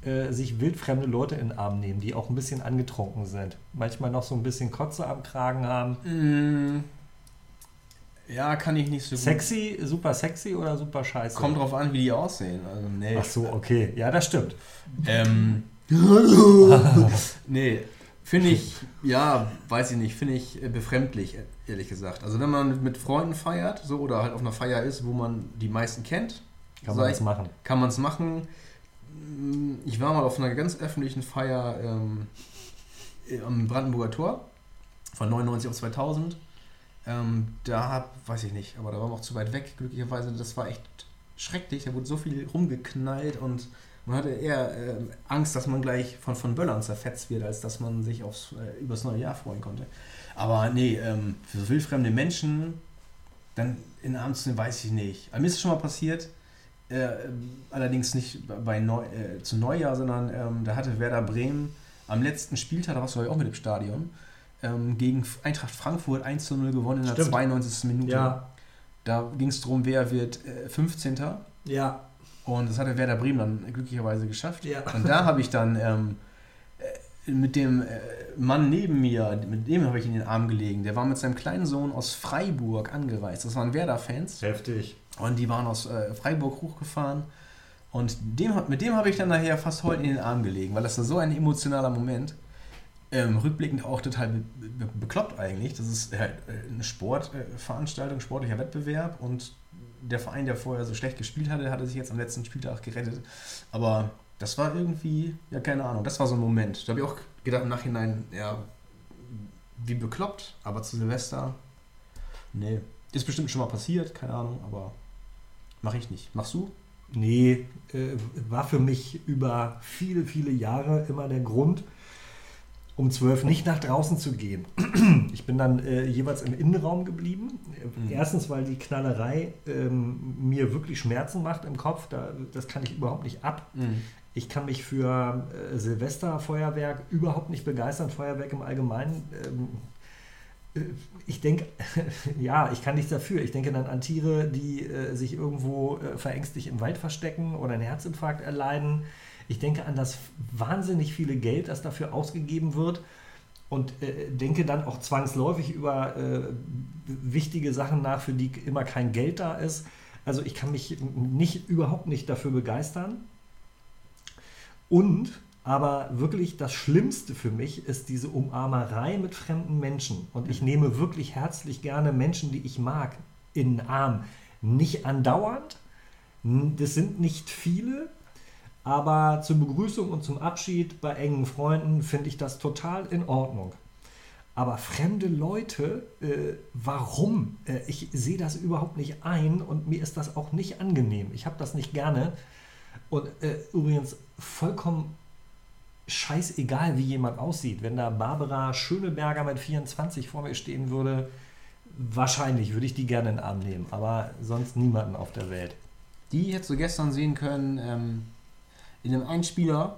äh, sich wildfremde Leute in den Arm nehmen, die auch ein bisschen angetrunken sind? Manchmal noch so ein bisschen Kotze am Kragen haben. Mm, ja, kann ich nicht so gut. Sexy, super sexy oder super scheiße? Kommt drauf an, wie die aussehen. Also, nee. Ach so, okay. Ja, das stimmt. Ähm, nee, finde ich, ja, weiß ich nicht, finde ich äh, befremdlich, e- ehrlich gesagt. Also wenn man mit Freunden feiert, so oder halt auf einer Feier ist, wo man die meisten kennt, Kann man das machen. kann man es machen. Mm, Ich war mal auf einer ganz öffentlichen Feier ähm, äh, am Brandenburger Tor von 99 auf 2000. Ähm, da hab, weiß ich nicht, aber da waren wir auch zu weit weg, glücklicherweise. Das war echt schrecklich. Da wurde so viel rumgeknallt und man hatte eher ähm, Angst, dass man gleich von, von Böllern zerfetzt wird, als dass man sich aufs, äh, übers neue Jahr freuen konnte. Aber nee, ähm, für so wildfremde Menschen dann in den Arm zu nehmen, weiß ich nicht. Aber mir ist es schon mal passiert, äh, allerdings nicht bei Neu, äh, zu Neujahr, sondern ähm, da hatte Werder Bremen am letzten Spieltag, da warst du ja auch mit im Stadion, ähm, gegen Eintracht Frankfurt 1 zu 0 gewonnen in der Stimmt. 92. Minute. Ja. Da ging es darum, wer wird äh, 15. Ja. Und das hatte Werder Bremen dann glücklicherweise geschafft. Ja. Und da habe ich dann ähm, äh, mit dem äh, Mann neben mir, mit dem habe ich in den Arm gelegen. Der war mit seinem kleinen Sohn aus Freiburg angereist. Das waren Werder-Fans. Heftig. Und die waren aus äh, Freiburg hochgefahren. Und dem, mit dem habe ich dann nachher fast heute in den Arm gelegen, weil das war so ein emotionaler Moment. Ähm, rückblickend auch total be be bekloppt eigentlich. Das ist halt äh, eine Sportveranstaltung, sportlicher Wettbewerb und der Verein, der vorher so schlecht gespielt hatte, hatte sich jetzt am letzten Spieltag gerettet. Aber das war irgendwie, ja, keine Ahnung, das war so ein Moment. Da habe ich auch gedacht im Nachhinein, ja, wie bekloppt, aber zu Silvester, nee. Ist bestimmt schon mal passiert, keine Ahnung, aber mache ich nicht. Machst du? Nee, äh, war für mich über viele, viele Jahre immer der Grund. Um 12 nicht nach draußen zu gehen. Ich bin dann äh, jeweils im Innenraum geblieben. Mhm. Erstens, weil die Knallerei ähm, mir wirklich Schmerzen macht im Kopf. Da, das kann ich überhaupt nicht ab. Mhm. Ich kann mich für äh, Silvesterfeuerwerk überhaupt nicht begeistern, Feuerwerk im Allgemeinen. Ähm, äh, ich denke, ja, ich kann nichts dafür. Ich denke dann an Tiere, die äh, sich irgendwo äh, verängstigt im Wald verstecken oder einen Herzinfarkt erleiden. Ich denke an das wahnsinnig viele Geld, das dafür ausgegeben wird und äh, denke dann auch zwangsläufig über äh, wichtige Sachen nach, für die immer kein Geld da ist. Also ich kann mich nicht überhaupt nicht dafür begeistern. Und aber wirklich das Schlimmste für mich ist diese Umarmerei mit fremden Menschen. Und ich nehme wirklich herzlich gerne Menschen, die ich mag, in den Arm. Nicht andauernd, das sind nicht viele, aber zur Begrüßung und zum Abschied bei engen Freunden finde ich das total in Ordnung. Aber fremde Leute, äh, warum? Äh, ich sehe das überhaupt nicht ein und mir ist das auch nicht angenehm. Ich habe das nicht gerne. Und äh, übrigens vollkommen scheißegal, wie jemand aussieht. Wenn da Barbara Schöneberger mit 24 vor mir stehen würde, wahrscheinlich würde ich die gerne in den Arm nehmen. Aber sonst niemanden auf der Welt. Die hättest du gestern sehen können ähm, in einem Einspieler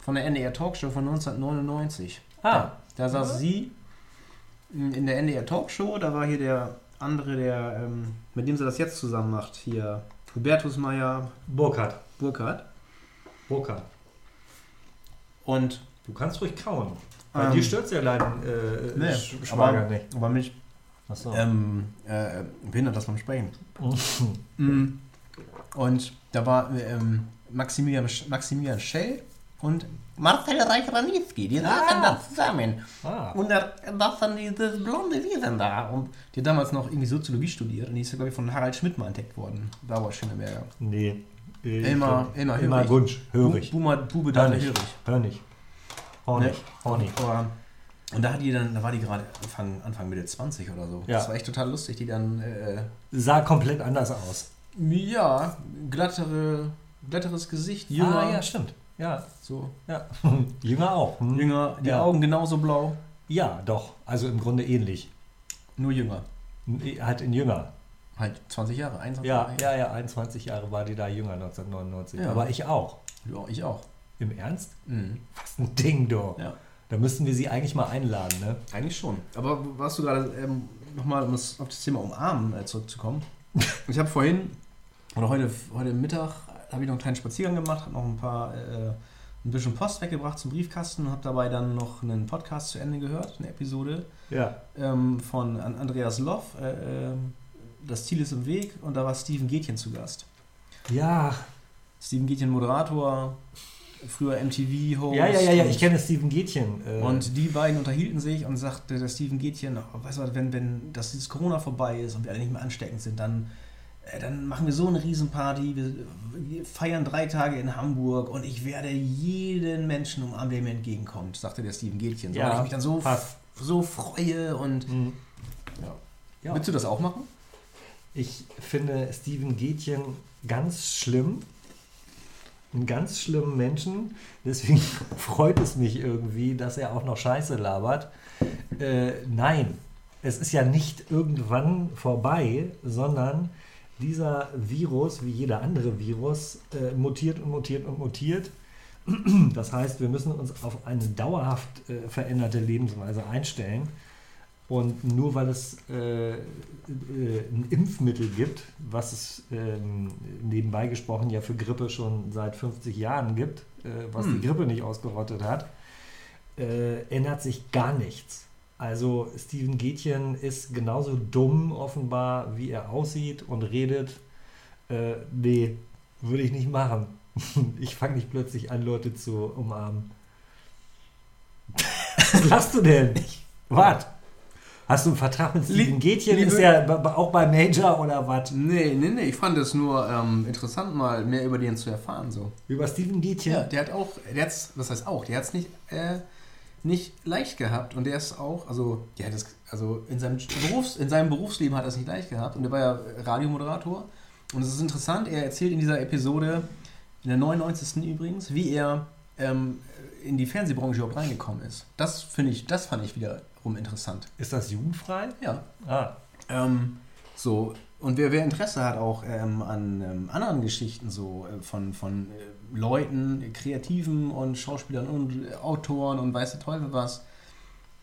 von der NDR Talkshow von 1999. Ah. Da, da saß Ja. sie m, in der NDR Talkshow, da war hier der andere, der, ähm, mit dem sie das jetzt zusammen macht, hier Hubertus Meyer Burkhard. Burkhardt. Burkhard. Und Du kannst ruhig kauen. Bei Ähm, dir stört es ja deinen äh, nee, Sch- Schwager aber, nicht. aber mich Achso. ähm, äh, behindert das beim Sprechen. Mm. Und da war ähm, Maximilian, Maximilian Schell und Marcel Reich-Ranitzky, die saßen da zusammen. ah. Und da war dann dieses blonde Wesen da. Und die hat damals noch irgendwie Soziologie studiert und die ist, glaube ich, von Harald Schmidt mal entdeckt worden. Da war Schöneberger. Nee. Äh, Elmar- ich glaub, Elmar Elmar Hörig. Hörig. Buma, Bube Hör nicht. Hörig. Hör nicht. Hör nicht. Hör nicht. Aber, und da hat die dann, da war die gerade Anfang, Anfang Mitte 20 oder so. Ja. Das war echt total lustig, die dann äh, Sah komplett anders aus. ja, glattere, glatteres Gesicht, jünger, Ah, ja, stimmt. Ja, so ja. Jünger auch. Hm? jünger, die Ja. Augen genauso blau, Ja, doch. Also im Grunde ähnlich. nur jünger. Halt in jünger. Halt 20 Jahre, 21 Ja, Jahre. ja, ja, 21 Jahre war die da jünger, 1999. Ja. Aber ich auch. ja. Ich auch. Im Ernst? Mhm. Was ein Ding, du. Ja. Da müssten wir sie eigentlich mal einladen, ne? Eigentlich schon. Aber warst du gerade ähm, nochmal, um auf das Thema Umarmen äh, zurückzukommen? ich habe vorhin, oder heute, heute Mittag, habe ich noch einen kleinen Spaziergang gemacht, habe noch ein paar, äh, ein bisschen Post weggebracht zum Briefkasten und habe dabei dann noch einen Podcast zu Ende gehört, eine Episode Ja. ähm, von An- Andreas Loff. Äh, ähm, das Ziel ist im Weg und da war Steven Gätchen zu Gast. Ja, Steven Gätchen, Moderator, früher MTV-Host. ja, ja, ja, ja, ich kenne Steven Gätchen. Äh, und die beiden unterhielten sich und sagte der Steven Gätchen, oh, weißt du, wenn, wenn das dieses Corona vorbei ist und wir alle nicht mehr ansteckend sind, dann, dann machen wir so eine Riesenparty, wir, feiern drei Tage in Hamburg und ich werde jeden Menschen umarmen, der mir entgegenkommt, sagte der Steven Gätchen. So, Ja, weil ich mich dann so, so freue und Hm. ja. Ja. Willst du das auch machen? Ich finde Steven Gätchen ganz schlimm. Einen ganz schlimmen Menschen. Deswegen freut es mich irgendwie, dass er auch noch Scheiße labert. Äh, nein, es ist ja nicht irgendwann vorbei, sondern dieser Virus, wie jeder andere Virus, äh, mutiert und mutiert und mutiert. Das heißt, wir müssen uns auf eine dauerhaft äh, veränderte Lebensweise einstellen. Und nur weil es äh, äh, ein Impfmittel gibt, was es ähm, nebenbei gesprochen ja für Grippe schon seit 50 Jahren gibt, äh, was Hm. die Grippe nicht ausgerottet hat, äh, ändert sich gar nichts. Also Steven Gätchen ist genauso dumm offenbar, wie er aussieht und redet. Äh, nee, würde ich nicht machen. Ich fange nicht plötzlich an, Leute zu umarmen. Was lachst du denn? Was? Hast du einen Vertrag mit Steven Gätchen? Ist der b- auch bei Major oder was? Nee, nee, nee, ich fand es nur ähm, interessant, mal mehr über den zu erfahren. So. Über Steven Gätchen? Ja, der hat auch, der hat's, was heißt auch, der hat es nicht, äh, nicht leicht gehabt und der ist auch, also, hat es, also in seinem, Berufs-, in seinem Berufsleben hat er es nicht leicht gehabt und der war ja Radiomoderator und es ist interessant, er erzählt in dieser Episode, in der 99. übrigens, wie er ähm, in die Fernsehbranche überhaupt reingekommen ist. Das finde ich, das fand ich wiederum interessant. Ist das jugendfrei? Ja. Ah, Ähm, so, und wer, wer Interesse hat auch ähm, an ähm, anderen Geschichten, so äh, von, von äh, Leuten, Kreativen und Schauspielern und Autoren und weiß der Teufel was,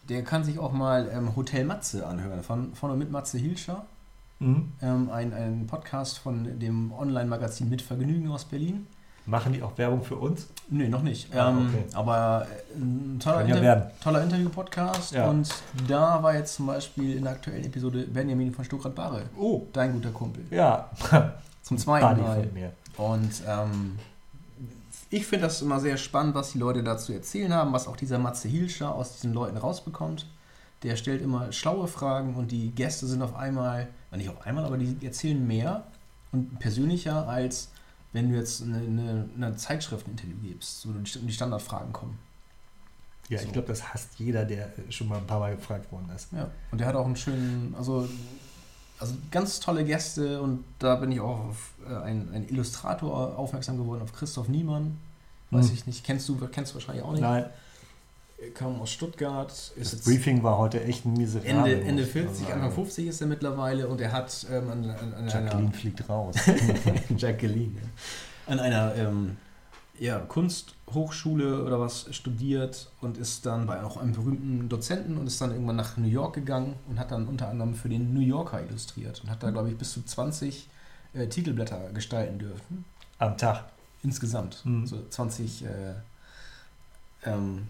der kann sich auch mal ähm, Hotel Matze anhören, von, von und mit Matze Hilscher. mhm. Ähm, ein, ein Podcast von dem Online-Magazin Mit Vergnügen aus Berlin. Machen die auch Werbung für uns? Nee, noch nicht. Ah, ähm, okay. Aber äh, ein toller, Kann ja Inter toller Interview-Podcast. Ja. Und da war jetzt zum Beispiel in der aktuellen Episode Benjamin von Stuckrad-Barre, Oh, dein guter Kumpel. ja. Zum zweiten Mal. Und ähm, ich finde das immer sehr spannend, was die Leute dazu erzählen haben, was auch dieser Matze Hilscher aus diesen Leuten rausbekommt. Der stellt immer schlaue Fragen und die Gäste sind auf einmal, nicht auf einmal, aber die erzählen mehr und persönlicher, als wenn du jetzt eine, eine, eine Zeitschrift ein Interview gibst, wo die die Standardfragen kommen. Ja, ich So. glaube, das hasst jeder, der schon mal ein paar Mal gefragt worden ist. Ja, und der hat auch einen schönen, also, also ganz tolle Gäste und da bin ich auch auf äh, einen, Illustrator aufmerksam geworden, auf Christoph Niemann. Weiß Hm. ich nicht, kennst du, kennst du wahrscheinlich auch nicht. Nein, Er kam aus Stuttgart, das Briefing war heute echt miserabel. Ende, Ende ich 40, mal Anfang sagen. 50 ist er mittlerweile und er hat ähm, an, an, an Jacqueline fliegt raus. einer Jacqueline, ja. an einer ähm, ja, Kunsthochschule oder was studiert und ist dann bei auch einem berühmten Dozenten und ist dann irgendwann nach New York gegangen und hat dann unter anderem für den New Yorker illustriert und hat da, glaube ich, bis zu 20 äh, Titelblätter gestalten dürfen. Am Tag. Insgesamt. Mhm. So 20 äh, ähm,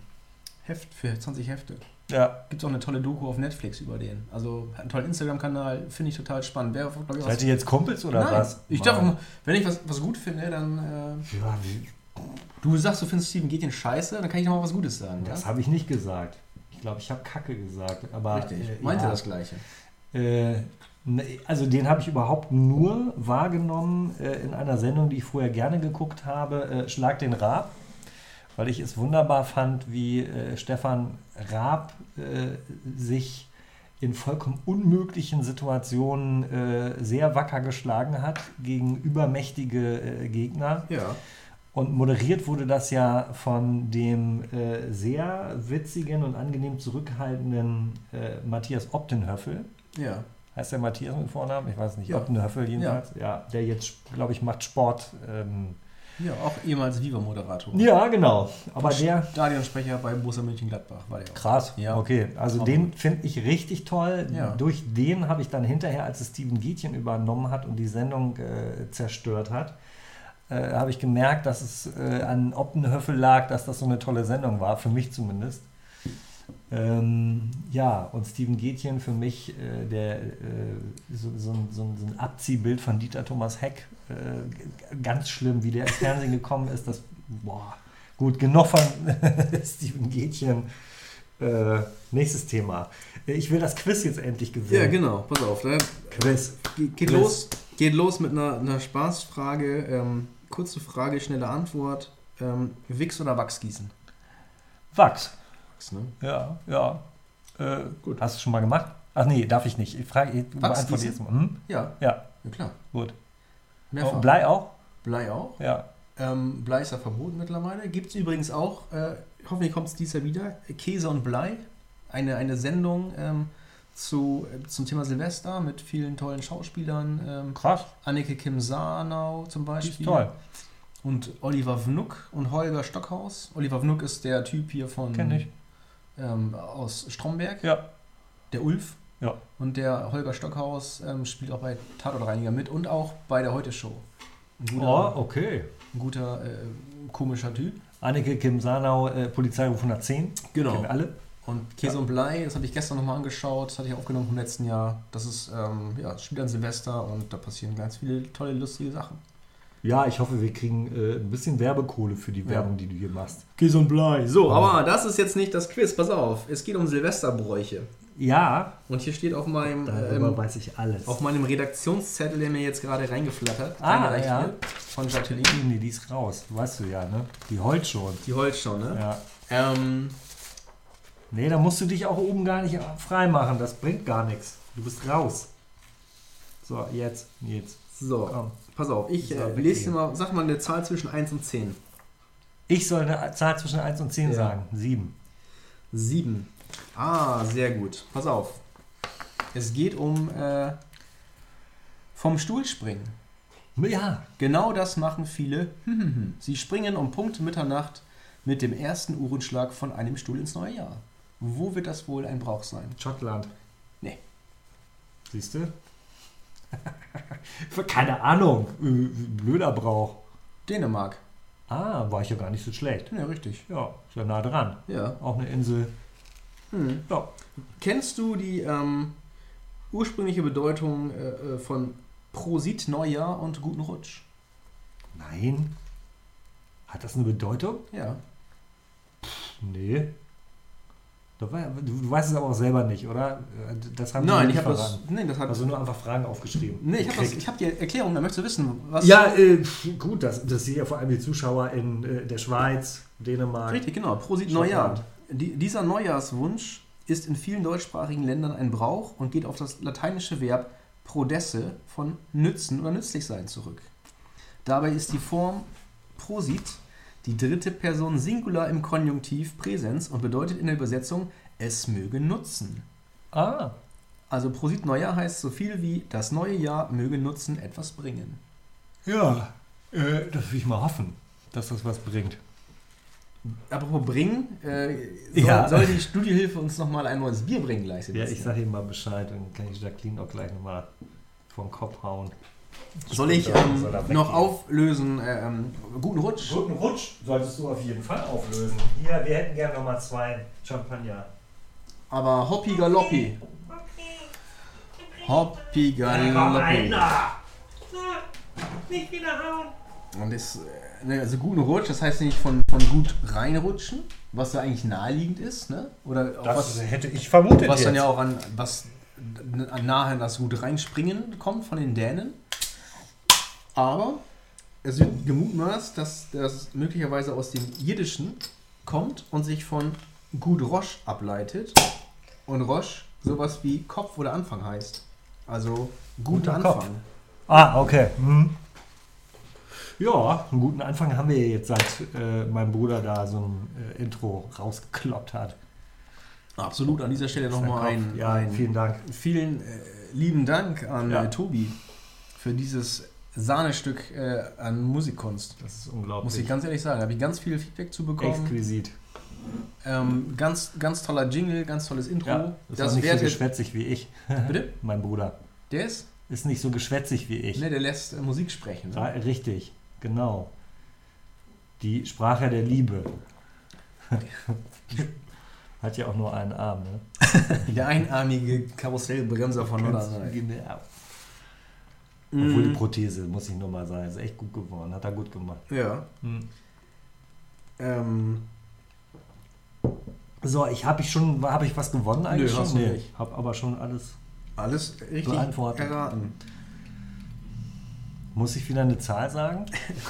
Heft für 20 Hefte. Ja, Gibt es auch eine tolle Doku auf Netflix über den. Also hat einen tollen Instagram-Kanal, finde ich total spannend. Wer, ich, seid ihr jetzt Kumpels oder Nein, was? ich dachte, wenn ich was, was gut finde, dann. Äh, Ja, wie, du sagst, du findest Steven Gätchen scheiße, dann kann ich noch mal was Gutes sagen. das ja? habe ich nicht gesagt. Ich glaube, ich habe Kacke gesagt. Aber, Richtig. äh, Ich meinte ja, das Gleiche. Äh, ne, also den habe ich überhaupt nur wahrgenommen äh, in einer Sendung, die ich vorher gerne geguckt habe, äh, Schlag den Raab, weil ich es wunderbar fand, wie äh, Stefan Raab äh, sich in vollkommen unmöglichen Situationen sehr wacker geschlagen hat gegen übermächtige Gegner. Ja. Und moderiert wurde das ja von dem äh, sehr witzigen und angenehm zurückhaltenden äh, Matthias Optenhöffel. Ja. Heißt der Matthias mit Vornamen? Ich weiß nicht. Ja. Optenhöffel jedenfalls. Ja. der jetzt, glaube ich, macht Sport. Ähm, Ja, auch ehemals Viva-Moderator. ja, genau. Aber der. Stadionsprecher bei Borussia Mönchengladbach war der auch. Krass, Ja. okay. Also den finde ich richtig toll. Ja. Durch den habe ich dann hinterher, als es Steven Gätchen übernommen hat und die Sendung äh, zerstört hat, äh, habe ich gemerkt, dass es äh, an Optenhöffel lag, dass das so eine tolle Sendung war, für mich zumindest. Ähm, ja, und Steven Gätchen für mich, äh, der äh, so, so, ein- so, ein- Abziehbild von Dieter Thomas Heck, äh, ganz schlimm, wie der ins Fernsehen gekommen ist. Das, boah, gut, genug von Steven Gätchen. Äh, nächstes Thema. Ich will das Quiz jetzt endlich gewinnen. Ja, genau. Pass auf. Ne? Quiz. Ge- Geht, Quiz. los, geht los mit einer, einer Spaßfrage. Ähm, kurze Frage, schnelle Antwort. Ähm, Wichs oder Wachs gießen? Wachs. Wachs, ne? Ja, ja. Äh, Gut. Hast du schon mal gemacht? Ach nee, darf ich nicht. Ich frage, ich beantworte gießen? jetzt mal. Hm? Ja, Ja, ja klar. gut. Mehrfach. Oh, Blei auch? Blei auch. Ja. Ähm, Blei ist ja verboten mittlerweile. Gibt es übrigens auch, äh, hoffentlich kommt es dieses Jahr wieder, Käse und Blei. Eine, eine Sendung ähm, zu, äh, zum Thema Silvester mit vielen tollen Schauspielern. Ähm, Krass. Anneke Kim Sarnau zum Die Beispiel. ist toll. Und Oliver Wnuck und Holger Stockhaus. Oliver Wnuck ist der Typ hier von Kenn ich. Ähm, aus Stromberg, Ja. der Ulf. Ja. Und der Holger Stockhaus ähm, spielt auch bei Tatortreiniger mit und auch bei der Heute-Show. Oh, okay. ein guter äh, komischer Typ. Anneke Kim Sanau, äh, Polizeiruf 110. Kennen wir alle. Und Käse und Blei, das habe ich gestern nochmal angeschaut, das hatte ich aufgenommen vom letzten Jahr. Das ist, ähm, ja, spielt an Silvester und da passieren ganz viele tolle, lustige Sachen. Ja, ich hoffe, wir kriegen äh, ein bisschen Werbekohle für die Ja. Werbung, die du hier machst. Käse und Blei. So, Oh. aber das ist jetzt nicht das Quiz, pass auf. Es geht um Silvesterbräuche. Ja, Und hier steht auf meinem, darüber ähm, weiß ich alles. auf meinem Redaktionszettel, der mir jetzt gerade reingeflattert, Ah, ja. wird, von Jacqueline. Nee, die ist raus. Weißt du ja, ne? Die heult schon. Die Holz schon, ne? Ja. Ähm, Nee, da musst du dich auch oben gar nicht frei machen. Das bringt gar nichts. Du bist raus. So, jetzt, jetzt. so, Komm. pass auf, ich äh, lese dir mal, sag mal eine Zahl zwischen 1 und 10. Ich soll eine Zahl zwischen 1 und 10 Ja. sagen. 7. Sieben. Ah, sehr gut. Pass auf. Es geht um äh, vom Stuhl springen. Ja. Genau das machen viele. Sie springen um Punkt Mitternacht mit dem ersten Uhrenschlag von einem Stuhl ins neue Jahr. Wo wird das wohl ein Brauch sein? Schottland. Nee. Siehst du? Keine Ahnung. Äh, Blöder Brauch. Dänemark. Ah, war ich ja gar nicht so schlecht. Ja, richtig. Ja, ist ja nah dran. Ja. Auch eine Insel. Hm. Ja. Kennst du die ähm, ursprüngliche Bedeutung äh, äh, von Prosit Neujahr und guten Rutsch? Nein. Hat das eine Bedeutung? Ja. Nee. Du, du, weißt es aber auch selber nicht, oder? Das haben Nein, ich nicht habe das. Nee, das hat. Also nur einfach Fragen aufgeschrieben. nee, ich habe hab die Erklärung, da möchtest du wissen, was. Ja, äh, gut, das, das sehen ja vor allem die Zuschauer in äh, der Schweiz, Dänemark. Richtig, genau. Prosit. Neujahr. Die, dieser Neujahrswunsch ist in vielen deutschsprachigen Ländern ein Brauch und geht auf das lateinische Verb prodesse von nützen oder nützlich sein zurück. Dabei ist die Form prosit die dritte Person Singular im Konjunktiv Präsens und bedeutet in der Übersetzung es möge nutzen. Ah, Also Prosit Neujahr heißt so viel wie das neue Jahr möge Nutzen etwas bringen. ja, äh, das will ich mal hoffen, dass das was bringt. Apropos bringen, äh, soll, Ja. soll die Studiohilfe uns nochmal ein neues Bier bringen gleich? Ja, ich sage ihm mal Bescheid, dann kann ich Jacqueline auch gleich nochmal vom Kopf hauen. Soll ich ähm, soll noch auflösen? Äh, ähm, guten Rutsch. Guten Rutsch solltest du auf jeden Fall auflösen. Hier, wir hätten gerne nochmal zwei Champagner. Aber Hoppi Galoppi. Hoppi Galoppi. Nicht wieder hauen. Und das, äh, ne, also guten Rutsch, das heißt nicht von, von gut reinrutschen, was ja eigentlich naheliegend ist, ne? Oder auch Das was, hätte ich vermutet. was dann jetzt. ja auch an was an nahe an das gut reinspringen kommt von den Dänen. Aber es wird gemutmaßt, dass das möglicherweise aus dem Jiddischen kommt und sich von gut Roche ableitet. Und Roche sowas wie Kopf oder Anfang heißt. Also guter Kopf. Anfang. Ah, okay. Mhm. Ja, einen guten Anfang haben wir jetzt, seit äh, mein Bruder da so ein äh, Intro rausgekloppt hat. Absolut, an dieser Stelle nochmal ein. Ja, ein vielen Dank. vielen äh, lieben Dank an Ja. äh, Tobi für dieses Sahnestück äh, an Musikkunst. Das ist Muss unglaublich. ich ganz ehrlich sagen, habe ich ganz viel Feedback zu bekommen. Exquisit. Ähm, ganz, ganz toller Jingle, ganz tolles Intro. Ja, das, das ist nicht so geschwätzig wie ich. Bitte? mein Bruder Der ist? ist nicht so geschwätzig wie ich. Ne, der lässt äh, Musik sprechen. Ja, Ne? richtig, genau. Die Sprache der Liebe. Hat ja auch nur einen Arm, ne? Der einarmige Karussellbremser von Nordrhein. genau. Obwohl die Mhm. Prothese, muss ich nur mal sagen, ist echt gut geworden. Hat er gut gemacht. Ja. Hm. Ähm, So, ich habe ich schon, habe ich was gewonnen eigentlich Nö, schon? du nicht. Habe aber schon alles. alles richtig Beantwortet. erraten. Muss ich wieder eine Zahl sagen?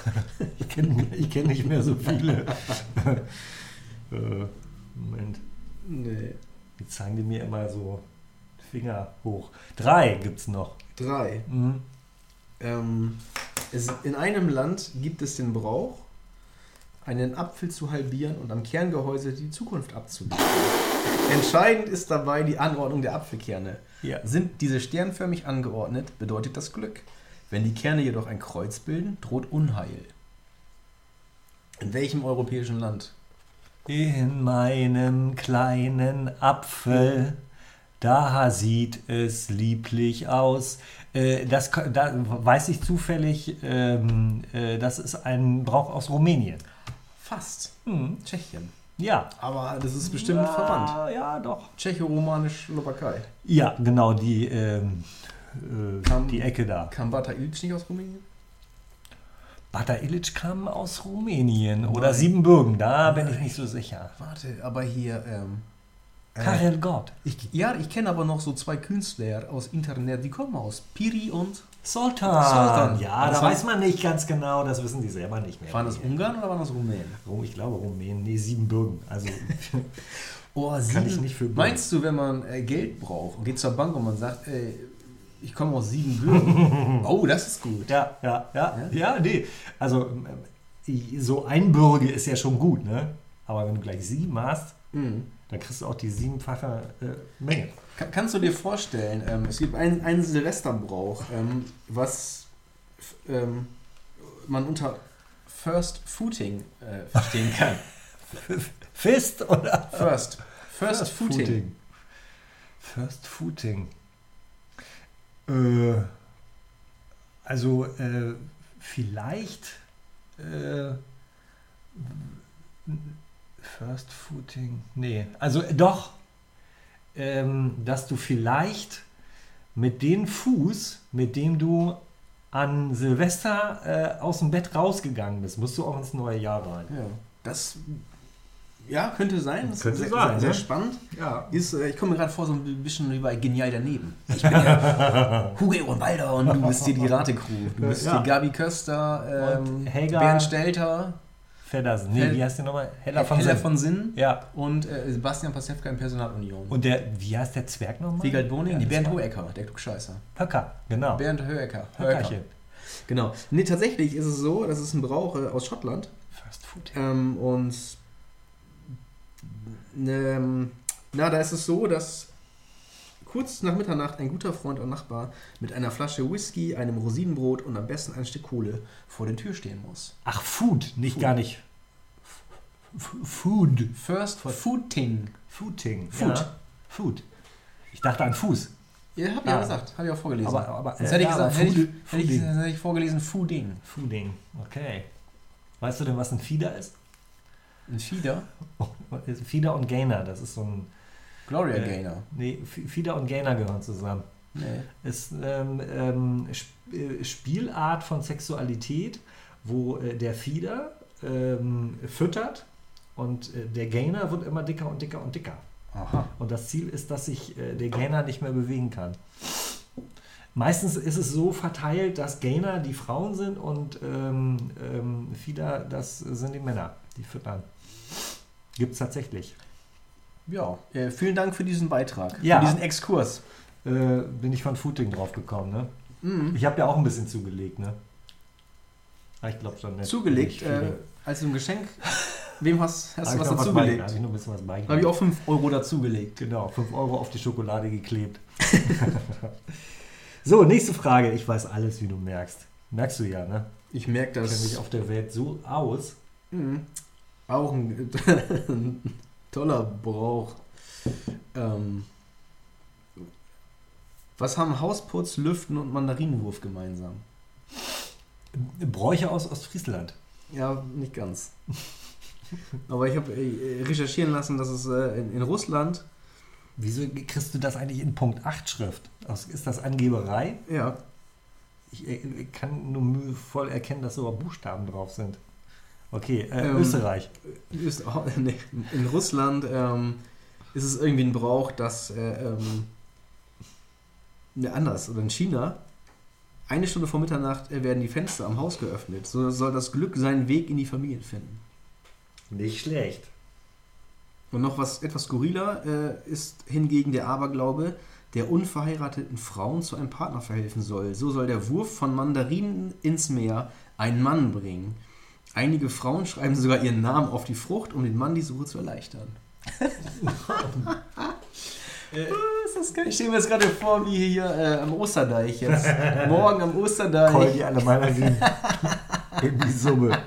ich kenne ich kenn nicht mehr so viele. äh, Moment. Nee. Jetzt zeigen die mir immer so Finger hoch. Drei gibt's noch. Drei. Mhm. Ähm, es, in einem Land gibt es den Brauch, einen Apfel zu halbieren und am Kerngehäuse die Zukunft abzuliefern. Entscheidend ist dabei die Anordnung der Apfelkerne. Ja. Sind diese sternförmig angeordnet, bedeutet das Glück. Wenn die Kerne jedoch ein Kreuz bilden, droht Unheil. In welchem europäischen Land? In meinem kleinen Apfel, da sieht es lieblich aus. Äh, das da weiß ich zufällig, ähm, äh, das ist ein Brauch aus Rumänien. Fast. Hm. Tschechien. Ja. Aber das ist bestimmt ja, verwandt. Ja, doch. Tschecho-Romanisch Slowakei. Ja, genau, die, ähm, äh, Kam- die Ecke da. Kam Bata Illich nicht aus Rumänien? Bata Illich kam aus Rumänien oder Nein. Siebenbürgen, da bin ich Nein. nicht so sicher. Warte, aber hier. Ähm, äh, Karel Gott. Ich, ja, ich kenne aber noch so zwei Künstler aus Internet, die kommen aus Piri und. Sultan. Sultan. Ja, Das da weiß man nicht ganz genau, das wissen die selber nicht mehr. Waren das Ungarn oder waren das Rumänen? Rum- Ich glaube Rumänien, nee, Siebenbürgen. Also Oh, kann ich nicht für gut. Meinst du, wenn man äh, Geld braucht und geht zur Bank und man sagt, ey, ich komme aus Siebenbürgen. oh, das ist gut. Ja, ja, ja, ja, nee. Also ähm, so ein Bürge ist ja schon gut, ne? Aber wenn du gleich sieben hast, Mhm. Dann kriegst du auch die siebenfache äh, Menge. Ka- Kannst du dir vorstellen, ähm, es gibt einen, einen Silvesterbrauch, ähm, was ähm, man unter First Footing äh, verstehen kann. Fist oder? First. First, Footing. First Footing. Äh, also äh, vielleicht äh, First Footing. Nee, also äh, doch, ähm, dass du vielleicht mit dem Fuß, mit dem du an Silvester äh, aus dem Bett rausgegangen bist, musst du auch ins neue Jahr rein. Ja. Das ja, könnte sein. Das Könnte sehr, sein, sehr, sehr ne? spannend. Ja. Ist, äh, ich komme mir gerade vor, so ein bisschen wie bei Genial daneben. Ich bin ja Hugo und Balder und du bist hier die Rate-Crew. Du bist Ja. hier Gabi Köster, ähm, Helga- Bernd Stelter, Feddersen. Nee, Hell- wie heißt der nochmal? Heller von Heller Sinn. von Sinn Ja. und äh, Sebastian Pasewka in Personalunion. Und der, wie heißt der Zwerg nochmal? Wiegald Boning, Ja, die Bernd Hohecker, der Klugscheißer. Höcker, genau. Bernd Hohecker. Höckerchen. Genau. Nee, tatsächlich ist es so, das ist ein Brauch äh, aus Schottland. First Food. Ähm, und ähm, na, da ist es so, dass kurz nach Mitternacht ein guter Freund und Nachbar mit einer Flasche Whisky, einem Rosinenbrot und am besten ein Stück Kohle vor der Tür stehen muss. Ach, Food, nicht Food. gar nicht. F Food. First Footing. Footing. Food. Ja. Food. Ich dachte an Fuß. Ja, hab ich Ah. ja gesagt, habe ich auch vorgelesen. Aber, aber Sonst hätte ich gesagt, hätte, ich, Food, hätte, ich, hätte ich vorgelesen Fooding. Fooding. Okay. Weißt du denn, was ein Fieder ist? Ein Feeder. Fieder und Gainer, das ist so ein. Gloria äh, Gaynor. Nee, Fieder und Gainer gehören zusammen. Nee. ist ähm, ähm, Sp äh, Spielart von Sexualität, wo äh, der Fieder ähm, füttert und äh, der Gainer wird immer dicker und dicker und dicker. Aha. Und das Ziel ist, dass sich äh, der Gainer nicht mehr bewegen kann. Meistens ist es so verteilt, dass Gainer die Frauen sind und ähm, ähm, Fieder, das sind die Männer, die füttern. Gibt es tatsächlich. Ja, äh, vielen Dank für diesen Beitrag. Ja. Für diesen Exkurs. Äh, bin ich von Footing drauf gekommen, ne? Mhm. Ich habe ja auch ein bisschen zugelegt, ne? Ah, Ich glaube schon nicht. Zugelegt, Nicht äh, als ein Geschenk. Wem hast, hast du was dazugelegt? Habe ich noch ein bisschen was beigelegt. Habe ich auch 5 Euro dazugelegt. Genau, 5 Euro auf die Schokolade geklebt. so, nächste Frage. Ich weiß alles, wie du merkst. Merkst du ja, ne? Ich merke Ich kenne das. mich auf der Welt so aus. Mhm. Auch ein toller Brauch. Ähm, was haben Hausputz, Lüften und Mandarinenwurf gemeinsam? Bräuche aus Ostfriesland. Ja, nicht ganz. Aber ich habe äh, recherchieren lassen, dass es äh, in, Russland, Wieso kriegst du das eigentlich in Punkt 8 Schrift? Ist das Angeberei? ja, Ich äh, kann nur mühevoll erkennen, dass sogar Buchstaben drauf sind. Okay, äh, Ähm, Österreich. Ist, nee, in Russland ähm, ist es irgendwie ein Brauch, dass äh, ähm, ne, anders oder in China eine Stunde vor Mitternacht äh, werden die Fenster am Haus geöffnet. So soll das Glück seinen Weg in die Familie finden. Nicht schlecht. Und noch was etwas skurriler äh, ist hingegen der Aberglaube, der unverheirateten Frauen zu einem Partner verhelfen soll. So soll der Wurf von Mandarinen ins Meer einen Mann bringen. Einige Frauen schreiben sogar ihren Namen auf die Frucht, um den Mann die Suche zu erleichtern. Äh, ist das geil? Ich stelle mir das gerade vor, wie hier äh, am Osterdeich jetzt. Morgen am Osterdeich. die alle Mandarinen in die Summe.